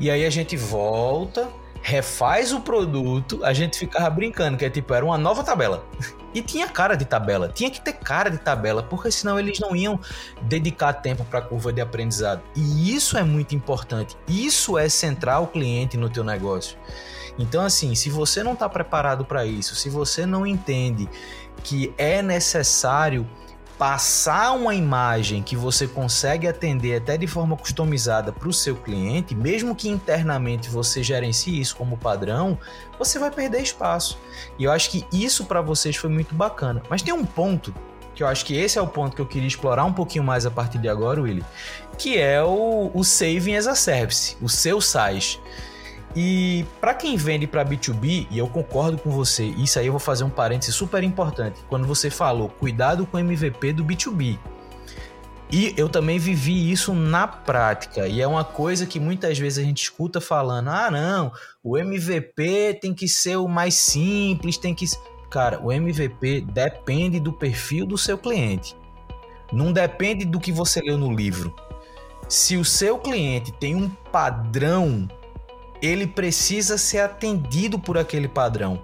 E aí a gente volta, refaz o produto, a gente ficava brincando, que é tipo, era uma nova tabela. [laughs] E tinha cara de tabela, tinha que ter cara de tabela, porque senão eles não iam dedicar tempo para a curva de aprendizado. E isso é muito importante. Isso é centrar o cliente no teu negócio. Então assim, se você não está preparado para isso, se você não entende que é necessário passar uma imagem que você consegue atender até de forma customizada para o seu cliente, mesmo que internamente você gerencie isso como padrão, você vai perder espaço. E eu acho que isso para vocês foi muito bacana. Mas tem um ponto que eu acho que esse é o ponto que eu queria explorar um pouquinho mais a partir de agora, Willy, que é o, o Saving as a Service, o seu SaaS. E para quem vende para B2B, e eu concordo com você, isso aí eu vou fazer um parêntese super importante. Quando você falou cuidado com o MVP do B2B. E eu também vivi isso na prática, e é uma coisa que muitas vezes a gente escuta falando: ah, não, o MVP tem que ser o mais simples, tem que. Cara, o MVP depende do perfil do seu cliente. Não depende do que você leu no livro. Se o seu cliente tem um padrão ele precisa ser atendido por aquele padrão.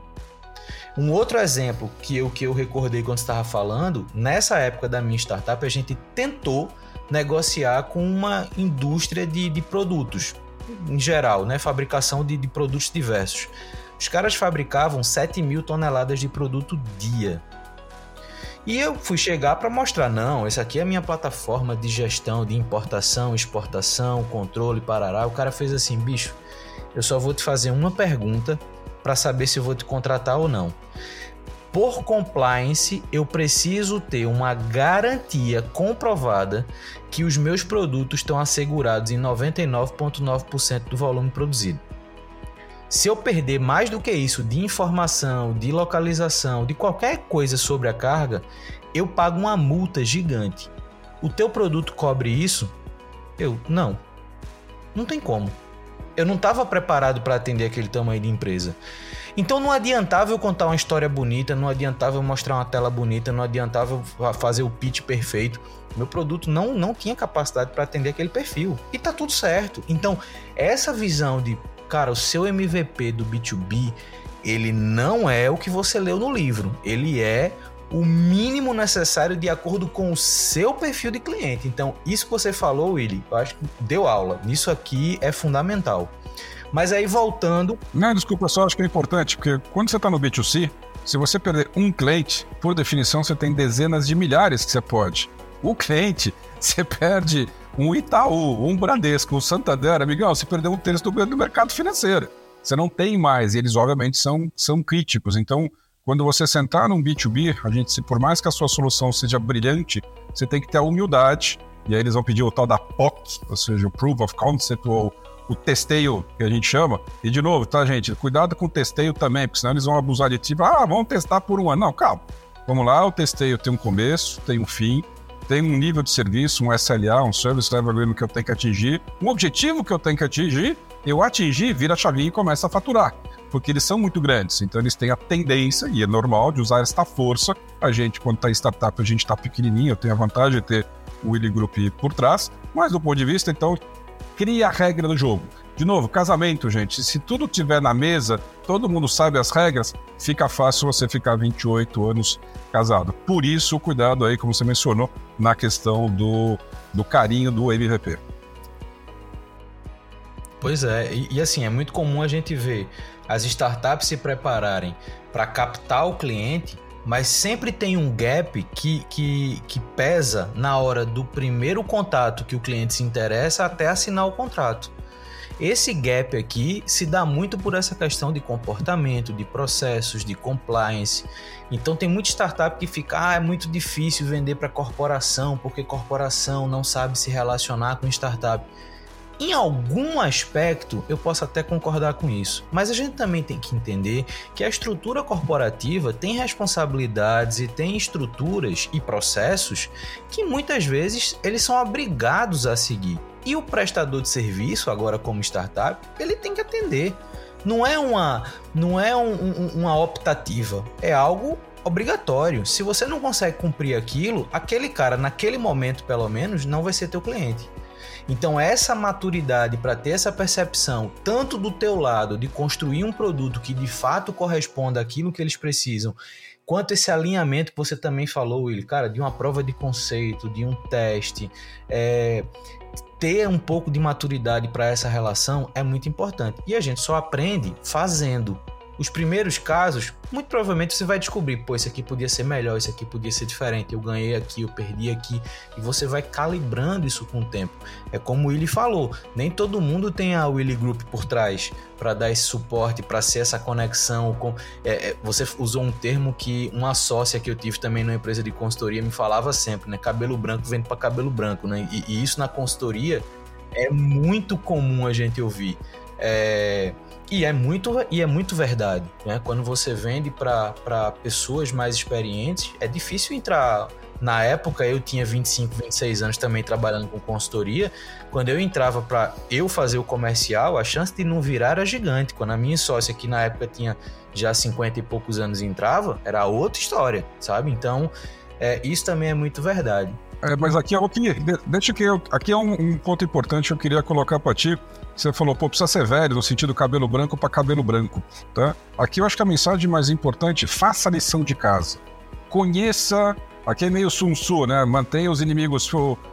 Um outro exemplo que eu, que eu recordei quando estava falando, nessa época da minha startup, a gente tentou negociar com uma indústria de, de produtos, em geral, né? fabricação de, de produtos diversos. Os caras fabricavam 7 mil toneladas de produto dia. E eu fui chegar para mostrar, não, essa aqui é a minha plataforma de gestão de importação, exportação, controle, parará. O cara fez assim, bicho, eu só vou te fazer uma pergunta para saber se eu vou te contratar ou não. Por compliance, eu preciso ter uma garantia comprovada que os meus produtos estão assegurados em 99,9% do volume produzido. Se eu perder mais do que isso de informação, de localização, de qualquer coisa sobre a carga, eu pago uma multa gigante. O teu produto cobre isso? Eu, não. Não tem como eu não estava preparado para atender aquele tamanho de empresa. Então não adiantava eu contar uma história bonita, não adiantava eu mostrar uma tela bonita, não adiantava eu fazer o pitch perfeito. Meu produto não, não tinha capacidade para atender aquele perfil. E tá tudo certo. Então, essa visão de, cara, o seu MVP do B2B, ele não é o que você leu no livro. Ele é o mínimo necessário de acordo com o seu perfil de cliente. Então, isso que você falou, Willy, eu acho que deu aula. Isso aqui é fundamental. Mas aí voltando. Não, desculpa, só acho que é importante, porque quando você está no B2C, se você perder um cliente, por definição você tem dezenas de milhares que você pode. O cliente, [laughs] você perde um Itaú, um Bradesco, um Santander, amigão, você perdeu um terço do, do mercado financeiro. Você não tem mais, e eles obviamente são, são críticos. Então, quando você sentar num B2B, a gente, se por mais que a sua solução seja brilhante, você tem que ter a humildade, e aí eles vão pedir o tal da POC, ou seja, o Proof of Concept, ou o testeio que a gente chama. E de novo, tá, gente? Cuidado com o testeio também, porque senão eles vão abusar de ti. Ah, vamos testar por um ano. Não, calma. Vamos lá, o testeio tem um começo, tem um fim, tem um nível de serviço, um SLA, um Service Level Agreement que eu tenho que atingir, um objetivo que eu tenho que atingir, eu atingir, vira a chavinha e começa a faturar porque eles são muito grandes. Então eles têm a tendência, e é normal, de usar esta força. A gente, quando está em startup, a gente está pequenininho, tenho a vantagem de ter o Willy Group por trás, mas do ponto de vista, então, cria a regra do jogo. De novo, casamento, gente. Se tudo tiver na mesa, todo mundo sabe as regras, fica fácil você ficar 28 anos casado. Por isso, cuidado aí, como você mencionou, na questão do, do carinho do MVP. Pois é, e, e, assim, é muito comum a gente ver as startups se prepararem para captar o cliente, mas sempre tem um gap que, que, que pesa na hora do primeiro contato que o cliente se interessa até assinar o contrato. Esse gap aqui se dá muito por essa questão de comportamento, de processos, de compliance. Então tem muita startup que fica, ah, é muito difícil vender para corporação, porque corporação não sabe se relacionar com startup. Em algum aspecto, eu posso até concordar com isso, mas a gente também tem que entender que a estrutura corporativa tem responsabilidades e tem estruturas e processos que muitas vezes eles são obrigados a seguir. E o prestador de serviço, agora como startup, ele tem que atender. Não é uma, não é um, um, uma optativa, é algo obrigatório. Se você não consegue cumprir aquilo, aquele cara, naquele momento pelo menos, não vai ser teu cliente. Então essa maturidade para ter essa percepção, tanto do teu lado de construir um produto que de fato corresponda àquilo que eles precisam, quanto esse alinhamento que você também falou, Will, cara, de uma prova de conceito, de um teste, é, ter um pouco de maturidade para essa relação é muito importante. E a gente só aprende fazendo. Os primeiros casos, muito provavelmente você vai descobrir, pô, isso aqui podia ser melhor, isso aqui podia ser diferente, eu ganhei aqui, eu perdi aqui, e você vai calibrando isso com o tempo. É como o Willy falou, nem todo mundo tem a Willy Group por trás para dar esse suporte, para ser essa conexão. Com, é, é, você usou um termo que uma sócia que eu tive também numa empresa de consultoria me falava sempre, né? Cabelo branco vem para cabelo branco, né? E, e, isso na consultoria é muito comum a gente ouvir. É, e é muito, e é muito verdade. Né? Quando você vende para pessoas mais experientes, é difícil entrar. Na época, eu tinha 25, 26 anos também trabalhando com consultoria. Quando eu entrava para eu fazer o comercial, a chance de não virar era gigante. Quando a minha sócia, que na época tinha já 50 e poucos anos, entrava, era outra história, sabe? Então, é, isso também é muito verdade. É, mas aqui é que. Deixa que eu, aqui é um, um ponto importante que eu queria colocar para ti. Você falou, pô, precisa ser velho, no sentido cabelo branco para cabelo branco, tá? Aqui eu acho que a mensagem mais importante, faça a lição de casa. Conheça, aqui é meio Sun Tzu, né? Mantenha os inimigos,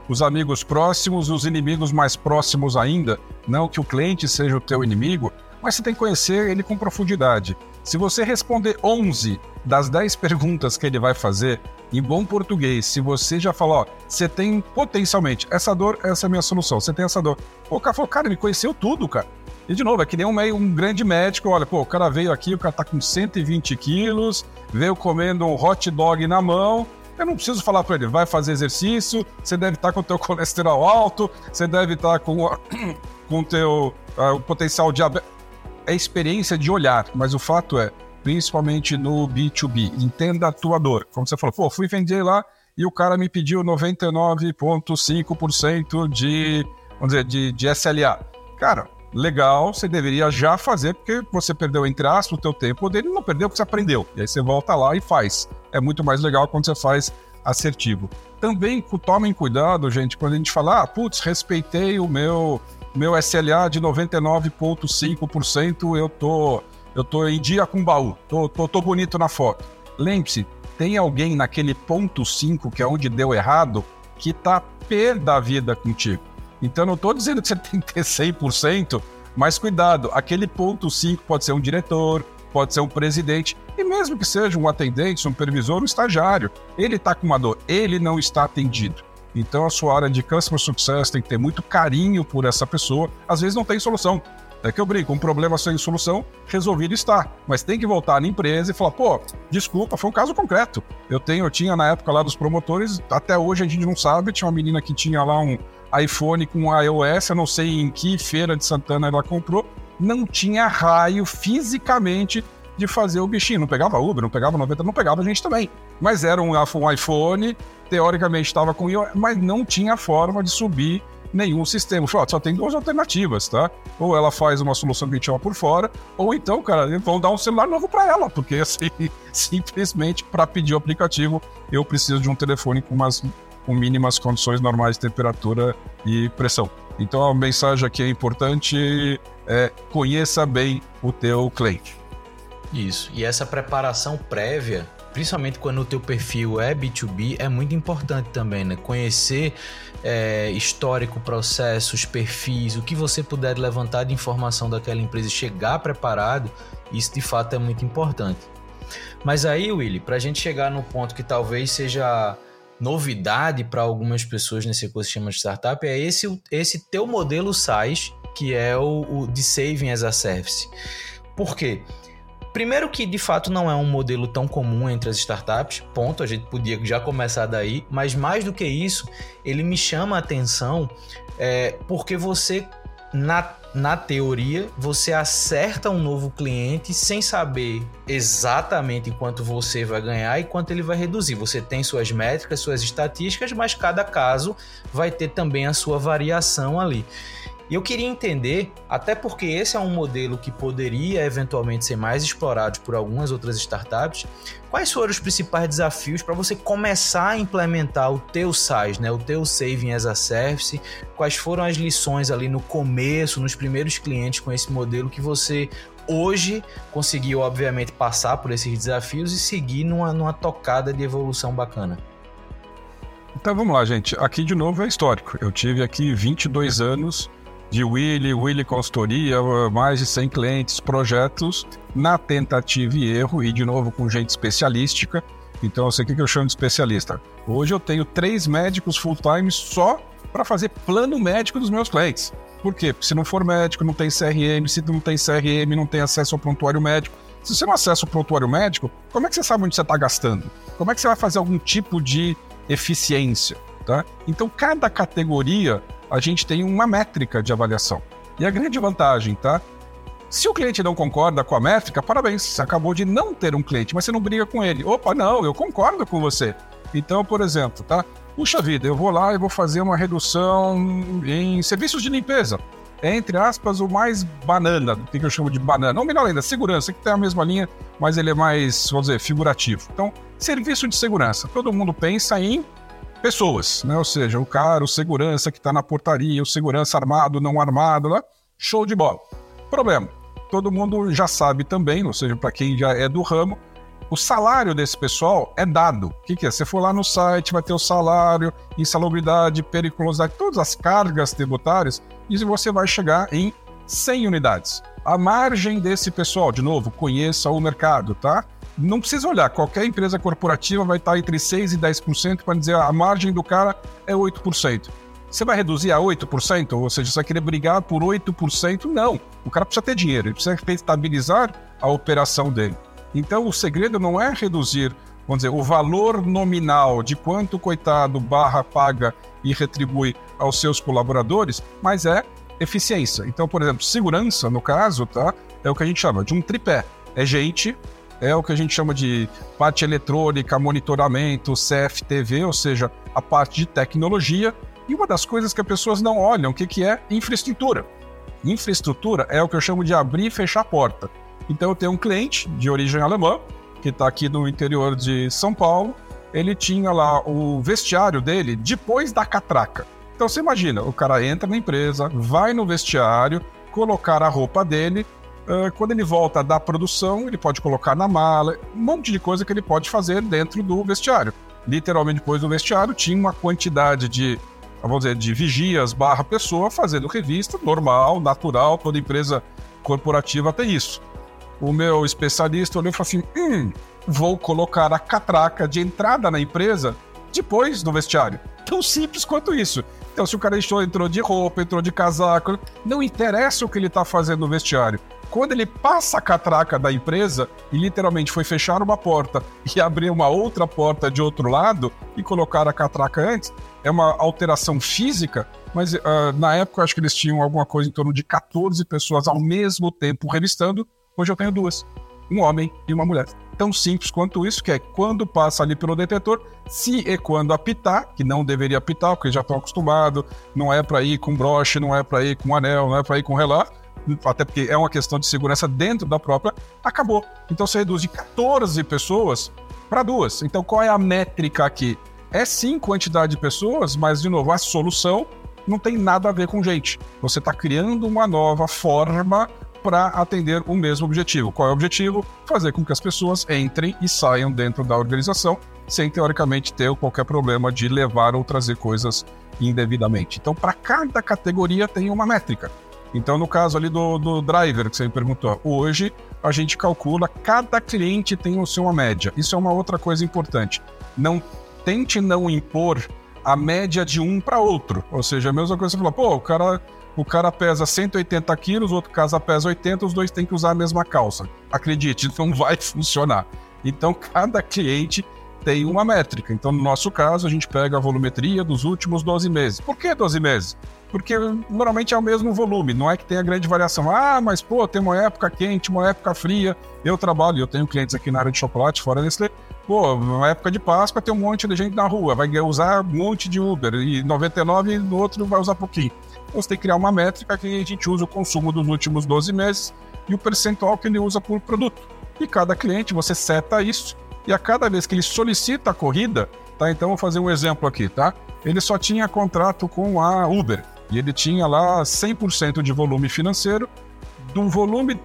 os amigos próximos, os inimigos mais próximos ainda. Não que o cliente seja o teu inimigo, mas você tem que conhecer ele com profundidade. Se você responder 11 das 10 perguntas que ele vai fazer em bom português, se você já falou, ó, você tem potencialmente essa dor, essa é a minha solução, você tem essa dor. O cara falou, cara, ele conheceu tudo, cara. E de novo, é que nem um, um grande médico, olha, pô, o cara veio aqui, o cara tá com 120 quilos, veio comendo um hot dog na mão, eu não preciso falar para ele, vai fazer exercício, você deve estar tá com o teu colesterol alto, você deve estar tá com, [coughs] com o teu uh, potencial diabetes. É experiência de olhar, mas o fato é, principalmente no B2B. Entenda a tua dor. Como você falou, pô, fui vender lá e o cara me pediu 99,5% de, vamos dizer, de, de SLA. Cara, legal, você deveria já fazer, porque você perdeu, entre aspas, o teu tempo, dele não perdeu porque você aprendeu. E aí você volta lá e faz. É muito mais legal quando você faz assertivo. Também tomem cuidado, gente, quando a gente fala, ah, putz, respeitei o meu, meu SLA de 99,5%, eu tô eu tô em dia com o baú, tô, tô, tô bonito na foto. Lembre-se, tem alguém naquele ponto 5, que é onde deu errado, que tá pé da vida contigo. Então não tô dizendo que você [laughs] tem que ter 100%, mas cuidado, aquele ponto 5 pode ser um diretor, pode ser um presidente, e mesmo que seja um atendente, um supervisor, um estagiário, ele está com uma dor, ele não está atendido. Então a sua área de customer success tem que ter muito carinho por essa pessoa. Às vezes não tem solução. É que eu brinco, um problema sem solução, resolvido está. Mas tem que voltar na empresa e falar, pô, desculpa, foi um caso concreto. Eu tenho, eu tinha na época lá dos promotores, até hoje a gente não sabe, tinha uma menina que tinha lá um iPhone com iOS, eu não sei em que feira de Santana ela comprou, não tinha raio fisicamente de fazer o bichinho. Não pegava Uber, não pegava 90, não pegava a gente também. Mas era um, iPhone, teoricamente estava com iOS, mas não tinha forma de subir nenhum sistema. Falei, só tem duas alternativas, tá? Ou ela faz uma solução que a gente chama por fora, ou então, cara, vão dar um celular novo para ela, porque [laughs] assim, simplesmente para pedir o aplicativo, eu preciso de um telefone com umas com mínimas condições normais de temperatura e pressão. Então a mensagem aqui é importante, é conheça bem o teu cliente. Isso. E essa preparação prévia principalmente quando o teu perfil é B2B, é muito importante também, né? Conhecer é, histórico, processos, perfis, o que você puder levantar de informação daquela empresa e chegar preparado, isso de fato é muito importante. Mas aí, Willy, para a gente chegar no ponto que talvez seja novidade para algumas pessoas nesse ecossistema de startup, é esse, esse teu modelo SaaS, que é o, o de Saving as a Service. Por quê? Primeiro que de fato não é um modelo tão comum entre as startups, ponto, a gente podia já começar daí, mas mais do que isso, ele me chama a atenção é, porque você, na, na teoria, você acerta um novo cliente sem saber exatamente quanto você vai ganhar e quanto ele vai reduzir. Você tem suas métricas, suas estatísticas, mas cada caso vai ter também a sua variação ali. E eu queria entender, até porque esse é um modelo que poderia eventualmente ser mais explorado por algumas outras startups, quais foram os principais desafios para você começar a implementar o teu SaaS, né, o teu Saving as a Service? Quais foram as lições ali no começo, nos primeiros clientes com esse modelo que você hoje conseguiu, obviamente, passar por esses desafios e seguir numa, numa tocada de evolução bacana? Então vamos lá, gente. Aqui de novo é histórico. Eu tive aqui 22 anos de Willy, Willy Consultoria, mais de 100 clientes, projetos na tentativa e erro e de novo com gente especialística. Então sei o que eu chamo de especialista. Hoje eu tenho três médicos full-time só para fazer plano médico dos meus clientes. Por quê? Porque se não for médico, não tem CRM, se não tem CRM, não tem acesso ao prontuário médico. Se você não acessa o prontuário médico, como é que você sabe onde você está gastando? Como é que você vai fazer algum tipo de eficiência? Tá? Então, cada categoria a gente tem uma métrica de avaliação. E a grande vantagem, tá? Se o cliente não concorda com a métrica, parabéns, você acabou de não ter um cliente, mas você não briga com ele. Opa, não, eu concordo com você. Então, por exemplo, tá? Puxa vida, eu vou lá e vou fazer uma redução em serviços de limpeza. É, entre aspas, o mais banana, o que eu chamo de banana. Ou melhor ainda, segurança, que tem a mesma linha, mas ele é mais, vamos dizer, figurativo. Então, serviço de segurança. Todo mundo pensa em pessoas, né? Ou seja, o cara, o segurança que está na portaria, o segurança armado, não armado, né? Show de bola. Problema. Todo mundo já sabe também, ou seja, para quem já é do ramo, o salário desse pessoal é dado. O que, que, é? Você for lá no site, vai ter o salário, insalubridade, periculosidade, todas as cargas tributárias, e você vai chegar em 100 unidades. A margem desse pessoal, de novo, conheça o mercado, tá? Não precisa olhar, qualquer empresa corporativa vai estar entre 6% e 10% para dizer a margem do cara é 8%. Você vai reduzir a 8%? Ou seja, você vai querer brigar por 8%? Não. O cara precisa ter dinheiro, ele precisa estabilizar a operação dele. Então, o segredo não é reduzir, vamos dizer, o valor nominal de quanto o coitado barra paga e retribui aos seus colaboradores, mas é eficiência. Então, por exemplo, segurança, no caso, tá? É o que a gente chama de um tripé. É gente, é o que a gente chama de parte eletrônica, monitoramento, CFTV, ou seja, a parte de tecnologia. E uma das coisas que as pessoas não olham, o que, que é infraestrutura. Infraestrutura é o que eu chamo de abrir e fechar a porta. Então eu tenho um cliente de origem alemã, que está aqui no interior de São Paulo. Ele tinha lá o vestiário dele depois da catraca. Então você imagina, o cara entra na empresa, vai no vestiário, colocar a roupa dele. Uh, quando ele volta da produção, ele pode colocar na mala, um monte de coisa que ele pode fazer dentro do vestiário. Literalmente, depois do vestiário, tinha uma quantidade de, vamos dizer, de vigias barra pessoa fazendo revista, normal, natural, toda empresa corporativa tem isso o meu especialista olhou e falou assim: hum, vou colocar a catraca de entrada na empresa depois do vestiário. Tão simples quanto isso. Então, se o cara entrou, entrou de roupa, entrou de casaco, não interessa o que ele está fazendo no vestiário. Quando ele passa a catraca da empresa e literalmente foi fechar uma porta [laughs] e abrir uma outra porta de outro lado e colocar a catraca antes, é uma alteração física, mas uh, na época eu acho que eles tinham alguma coisa em torno de 14 pessoas ao mesmo tempo revistando Hoje eu tenho duas. Um homem e uma mulher. Tão simples quanto isso, que é quando passa ali pelo detetor, se e quando apitar, que não deveria apitar, porque já estão acostumados, não é para ir com broche, não é para ir com anel, não é para ir com relógio, até porque é uma questão de segurança dentro da própria, acabou. Então você reduz de 14 pessoas para duas. Então qual é a métrica aqui? É sim quantidade de pessoas, mas de novo, a solução não tem nada a ver com gente. Você está criando uma nova forma para atender o mesmo objetivo. Qual é o objetivo? Fazer com que as pessoas entrem e saiam dentro da organização sem teoricamente ter qualquer problema de levar ou trazer coisas indevidamente. Então, para cada categoria tem uma métrica. Então, no caso ali do, do driver que você me perguntou, hoje a gente calcula, cada cliente tem o seu média. Isso é uma outra coisa importante. Não tente não impor a média de um para outro. Ou seja, a mesma coisa você falou, pô, o cara o cara pesa 180 quilos, o outro casa pesa 80, os dois têm que usar a mesma calça. Acredite, [laughs] não vai funcionar. Então, cada cliente tem uma métrica. Então, no nosso caso, a gente pega a volumetria dos últimos 12 meses. Por que 12 meses? Porque normalmente é o mesmo volume, não é que tenha grande variação. Ah, mas pô, tem uma época quente, uma época fria. Eu trabalho, eu tenho clientes aqui na área de chocolate, fora Nestlé, Pô, na época de Páscoa tem um monte de gente na rua, vai usar um monte de Uber e 99 no outro vai usar pouquinho. Então você tem que criar uma métrica que a gente usa o consumo dos últimos 12 meses e o percentual que ele usa por produto. E cada cliente você seta isso e a cada vez que ele solicita a corrida, tá? Então vou fazer um exemplo aqui, tá? Ele só tinha contrato com a Uber e ele tinha lá 100% de volume financeiro. Do volume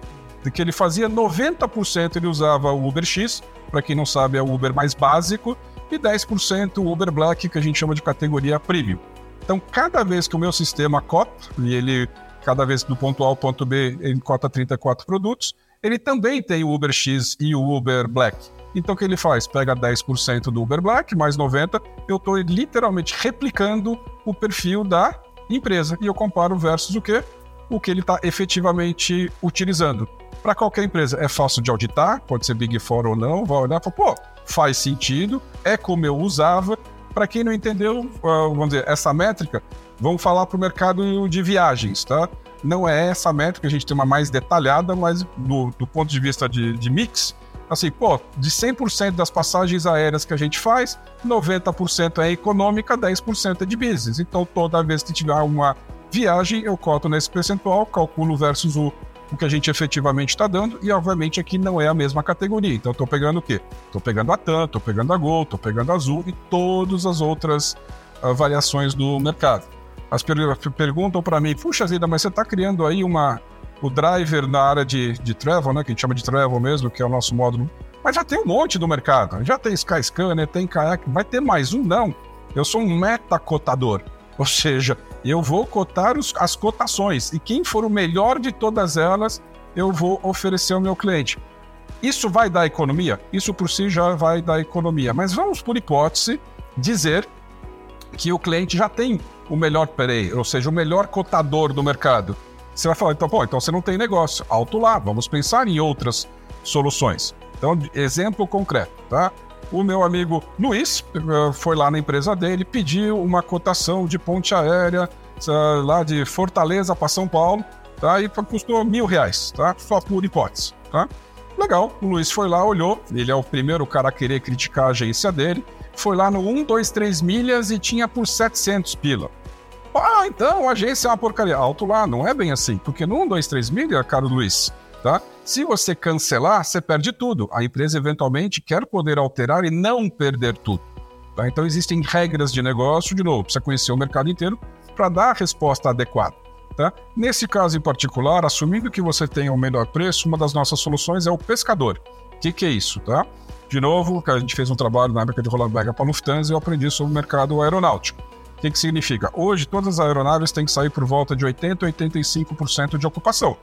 que ele fazia, 90% ele usava o Uber X, para quem não sabe é o Uber mais básico, e 10% o Uber Black, que a gente chama de categoria Premium. Então, cada vez que o meu sistema cota, e ele, cada vez do ponto A ao ponto B, ele cota 34 produtos, ele também tem o Uber X e o Uber Black. Então, o que ele faz? Pega 10% do Uber Black, mais 90%, eu estou literalmente replicando o perfil da empresa. E eu comparo versus o quê? O que ele está efetivamente utilizando. Para qualquer empresa é fácil de auditar, pode ser Big Four ou não, vai olhar e falar, pô, faz sentido, é como eu usava. Para quem não entendeu, ah, vamos dizer, essa métrica, vamos falar para o mercado de viagens, tá? Não é essa métrica, a gente tem uma mais detalhada, mas do, do ponto de vista de, de mix, assim, pô, de 100% das passagens aéreas que a gente faz, 90% é econômica, 10% é de business. Então, toda vez que tiver uma viagem, eu coto nesse percentual, calculo versus o, o que a gente efetivamente está dando, e obviamente aqui não é a mesma categoria. Então, estou pegando o quê? Estou pegando a TAM, estou pegando a Gol, estou pegando a Azul e todas as outras uh, variações do mercado. As per perguntam para mim, puxa vida, mas você está criando aí uma, o driver na área de, de travel, né, que a gente chama de travel mesmo, que é o nosso módulo. Mas já tem um monte no mercado. Já tem Skyscanner, tem Kayak, vai ter mais um? Não. Eu sou um metacotador. Ou seja, eu vou cotar os, as cotações e quem for o melhor de todas elas, eu vou oferecer ao meu cliente. Isso vai dar economia? Isso por si já vai dar economia. Mas vamos, por hipótese, dizer que o cliente já tem o melhor pay, ou seja, o melhor cotador do mercado. Você vai falar, então, pô, então você não tem negócio. Alto lá, vamos pensar em outras soluções. Então, exemplo concreto, tá? O meu amigo Luiz eh, foi lá na empresa dele, pediu uma cotação de ponte aérea lá de Fortaleza para São Paulo, tá? E custou mil reais, tá? Só por hipótese, tá? Legal, o Luiz foi lá, olhou, ele é o primeiro cara a querer criticar a agência dele, foi lá no 1, 2, 3 milhas e tinha por 700 pila. Ah, então a agência é uma porcaria. Alto lá, não é bem assim. Porque no 1, 2, 3 milha, caro Luiz, tá? Se você cancelar, você perde tudo. A empresa eventualmente quer poder alterar e não perder tudo. Tá? Então existem regras de negócio, de novo, precisa conhecer o mercado inteiro para dar a resposta adequada. Tá? Nesse caso em particular, assumindo que você tenha o melhor preço, uma das nossas soluções é o pescador. O que, que é isso? Tá? De novo, a gente fez um trabalho na época de Roland Berger para a Lufthansa e eu aprendi sobre o mercado aeronáutico. O que, que significa? Hoje, todas as aeronaves têm que sair por volta de 80% a 85% de ocupação.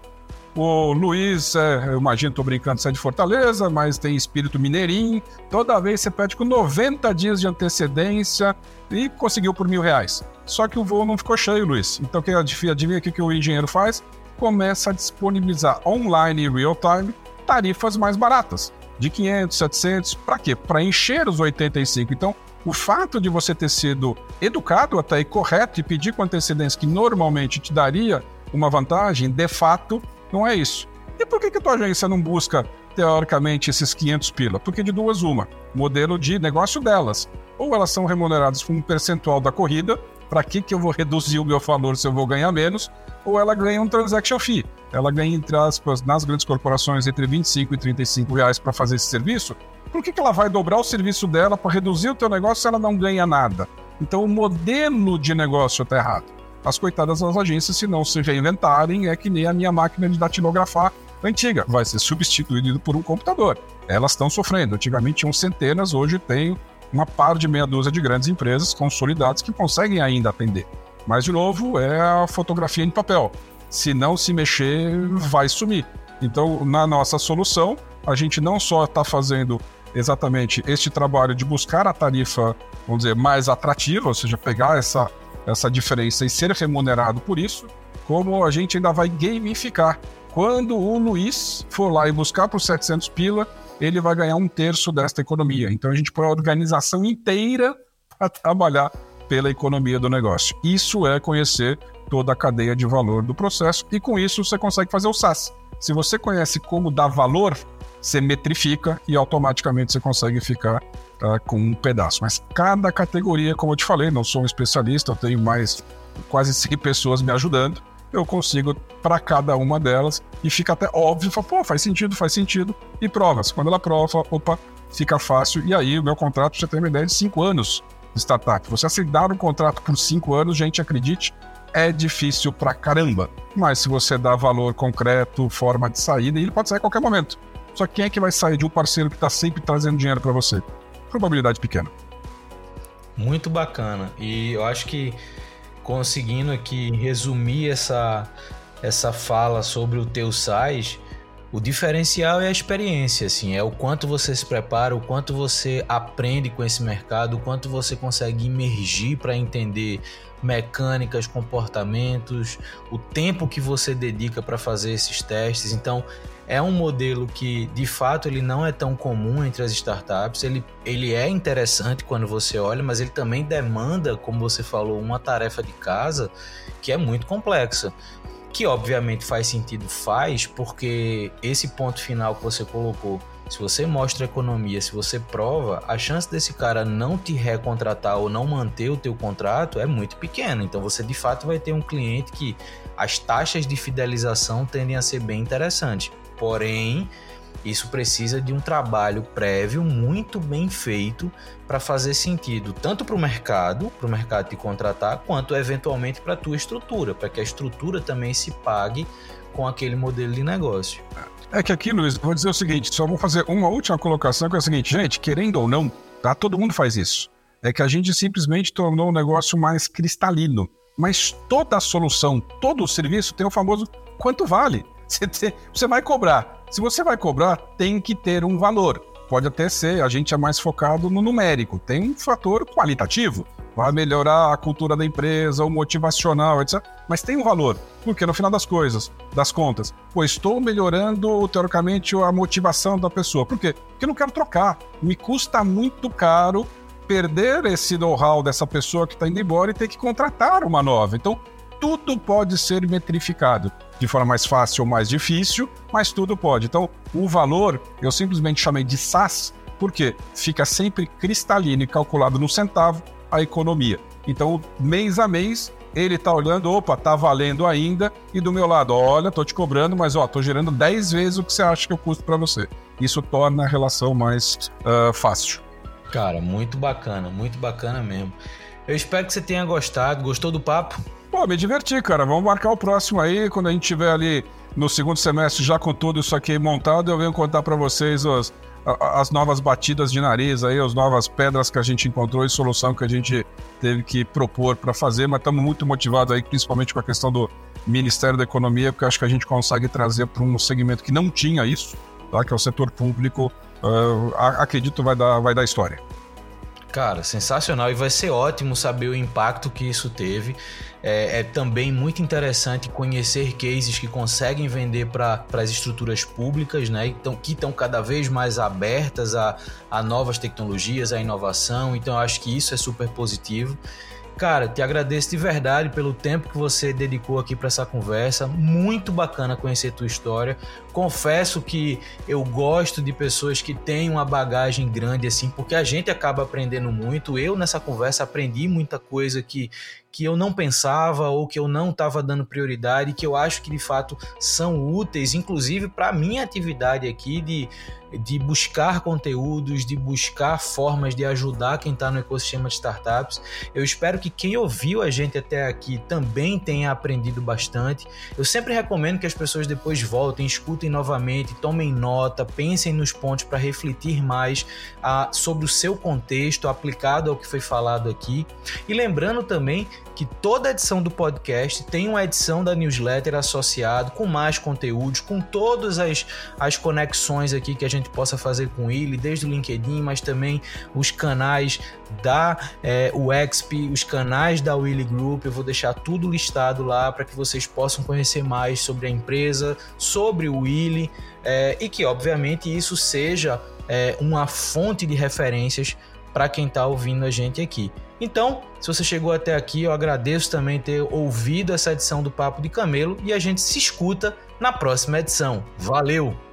O Luiz, é, eu imagino, tô brincando, você é de Fortaleza, mas tem espírito mineirinho. Toda vez você pede com 90 dias de antecedência e conseguiu por mil reais. Só que o voo não ficou cheio, Luiz. Então, que adivinha o que, que o engenheiro faz? Começa a disponibilizar online e real time tarifas mais baratas, de 500, 700. Para quê? Para encher os 85. Então, o fato de você ter sido educado até e correto e pedir com antecedência que normalmente te daria uma vantagem, de fato, não é isso. E por que, que a tua agência não busca, teoricamente, esses 500 pila? Porque de duas uma, modelo de negócio delas. Ou elas são remuneradas com um percentual da corrida, para que, que eu vou reduzir o meu valor se eu vou ganhar menos? Ou ela ganha um transaction fee. Ela ganha, entre aspas, nas grandes corporações, entre 25 e 35 reais para fazer esse serviço, por que, que ela vai dobrar o serviço dela para reduzir o teu negócio se ela não ganha nada? Então o modelo de negócio está errado. As coitadas das agências, se não se reinventarem, é que nem a minha máquina de datilografar antiga, vai ser substituído por um computador. Elas estão sofrendo. Antigamente tinham centenas, hoje tem uma par de meia dúzia de grandes empresas consolidadas que conseguem ainda atender. Mas, de novo, é a fotografia em papel. Se não se mexer, vai sumir. Então, na nossa solução, a gente não só está fazendo exatamente este trabalho de buscar a tarifa, vamos dizer, mais atrativa, ou seja, pegar essa, essa diferença e ser remunerado por isso, como a gente ainda vai gamificar. Quando o Luiz for lá e buscar por 700 pila, ele vai ganhar um terço desta economia. Então a gente põe a organização inteira para trabalhar pela economia do negócio. Isso é conhecer toda a cadeia de valor do processo e com isso você consegue fazer o SaaS. Se você conhece como dar valor você metrifica e automaticamente você consegue ficar tá, com um pedaço. Mas cada categoria, como eu te falei, não sou um especialista, eu tenho mais quase 100 pessoas me ajudando, eu consigo para cada uma delas e fica até óbvio, fala, pô, faz sentido, faz sentido, e provas. Quando ela prova, fala, opa, fica fácil, e aí o meu contrato, já tem uma ideia, de 5 anos de startup. Você aceitar um contrato por 5 anos, gente, acredite, é difícil pra caramba. Mas se você dá valor concreto, forma de saída, ele pode sair a qualquer momento. Só que quem é que vai sair de um parceiro que está sempre trazendo dinheiro para você? Probabilidade pequena. Muito bacana. E eu acho que conseguindo aqui resumir essa, essa fala sobre o teu SAIS, o diferencial é a experiência, assim, é o quanto você se prepara, o quanto você aprende com esse mercado, o quanto você consegue imergir para entender mecânicas, comportamentos, o tempo que você dedica para fazer esses testes. Então, é um modelo que, de fato, ele não é tão comum entre as startups. Ele, ele é interessante quando você olha, mas ele também demanda, como você falou, uma tarefa de casa que é muito complexa que obviamente faz sentido, faz, porque esse ponto final que você colocou, se você mostra economia, se você prova, a chance desse cara não te recontratar ou não manter o teu contrato é muito pequena. Então você de fato vai ter um cliente que as taxas de fidelização tendem a ser bem interessantes. Porém, isso precisa de um trabalho prévio muito bem feito para fazer sentido, tanto para o mercado, para o mercado te contratar, quanto eventualmente para a tua estrutura, para que a estrutura também se pague com aquele modelo de negócio. É que aqui, Luiz, vou dizer o seguinte, só vou fazer uma última colocação que é o seguinte, gente, querendo ou não, tá? Todo mundo faz isso. É que a gente simplesmente tornou o negócio mais cristalino. Mas toda solução, todo o serviço tem o famoso quanto vale. Você, você vai cobrar. Se você vai cobrar, tem que ter um valor. Pode até ser, a gente é mais focado no numérico. Tem um fator qualitativo. Vai melhorar a cultura da empresa, o motivacional, etc. Mas tem um valor. Porque no final das coisas, das contas, pô, estou melhorando, teoricamente, a motivação da pessoa. Por quê? Porque eu não quero trocar. Me custa muito caro perder esse know-how dessa pessoa que está indo embora e ter que contratar uma nova. Então, tudo pode ser metrificado de forma mais fácil ou mais difícil, mas tudo pode. Então, o valor eu simplesmente chamei de SAS, porque fica sempre cristalino e calculado no centavo a economia. Então, mês a mês, ele está olhando, opa, tá valendo ainda, e do meu lado, olha, tô te cobrando, mas ó, gerando 10 vezes o que você acha que eu custo para você. Isso torna a relação mais uh, fácil. Cara, muito bacana, muito bacana mesmo. Eu espero que você tenha gostado. Gostou do papo? Pô, me diverti, cara. Vamos marcar o próximo aí, quando a gente tiver ali no segundo semestre já com tudo isso aqui montado, eu venho contar para vocês os, as novas batidas de nariz aí, as novas pedras que a gente encontrou e solução que a gente teve que propor para fazer, mas estamos muito motivados aí, principalmente com a questão do Ministério da Economia, porque acho que a gente consegue trazer para um segmento que não tinha isso, tá? que é o setor público, uh, acredito vai dar, vai dar história. Cara, sensacional e vai ser ótimo saber o impacto que isso teve. É, é também muito interessante conhecer cases que conseguem vender para as estruturas públicas, né? Então, que estão cada vez mais abertas a, a novas tecnologias, a inovação. Então, eu acho que isso é super positivo. Cara, te agradeço de verdade pelo tempo que você dedicou aqui para essa conversa. Muito bacana conhecer tua história. Confesso que eu gosto de pessoas que têm uma bagagem grande assim, porque a gente acaba aprendendo muito. Eu nessa conversa aprendi muita coisa que que eu não pensava ou que eu não estava dando prioridade, que eu acho que de fato são úteis, inclusive para minha atividade aqui de de buscar conteúdos, de buscar formas de ajudar quem está no ecossistema de startups. Eu espero que quem ouviu a gente até aqui também tenha aprendido bastante. Eu sempre recomendo que as pessoas depois voltem, escutem novamente, tomem nota, pensem nos pontos para refletir mais ah, sobre o seu contexto aplicado ao que foi falado aqui. E lembrando também que toda edição do podcast tem uma edição da newsletter associado com mais conteúdos, com todas as, as conexões aqui que a gente possa fazer com ele, desde o LinkedIn, mas também os canais da é, UXP, os canais da Willy Group. Eu vou deixar tudo listado lá para que vocês possam conhecer mais sobre a empresa, sobre o Willy é, e que, obviamente, isso seja é, uma fonte de referências para quem está ouvindo a gente aqui. Então, se você chegou até aqui, eu agradeço também ter ouvido essa edição do Papo de Camelo e a gente se escuta na próxima edição. Valeu!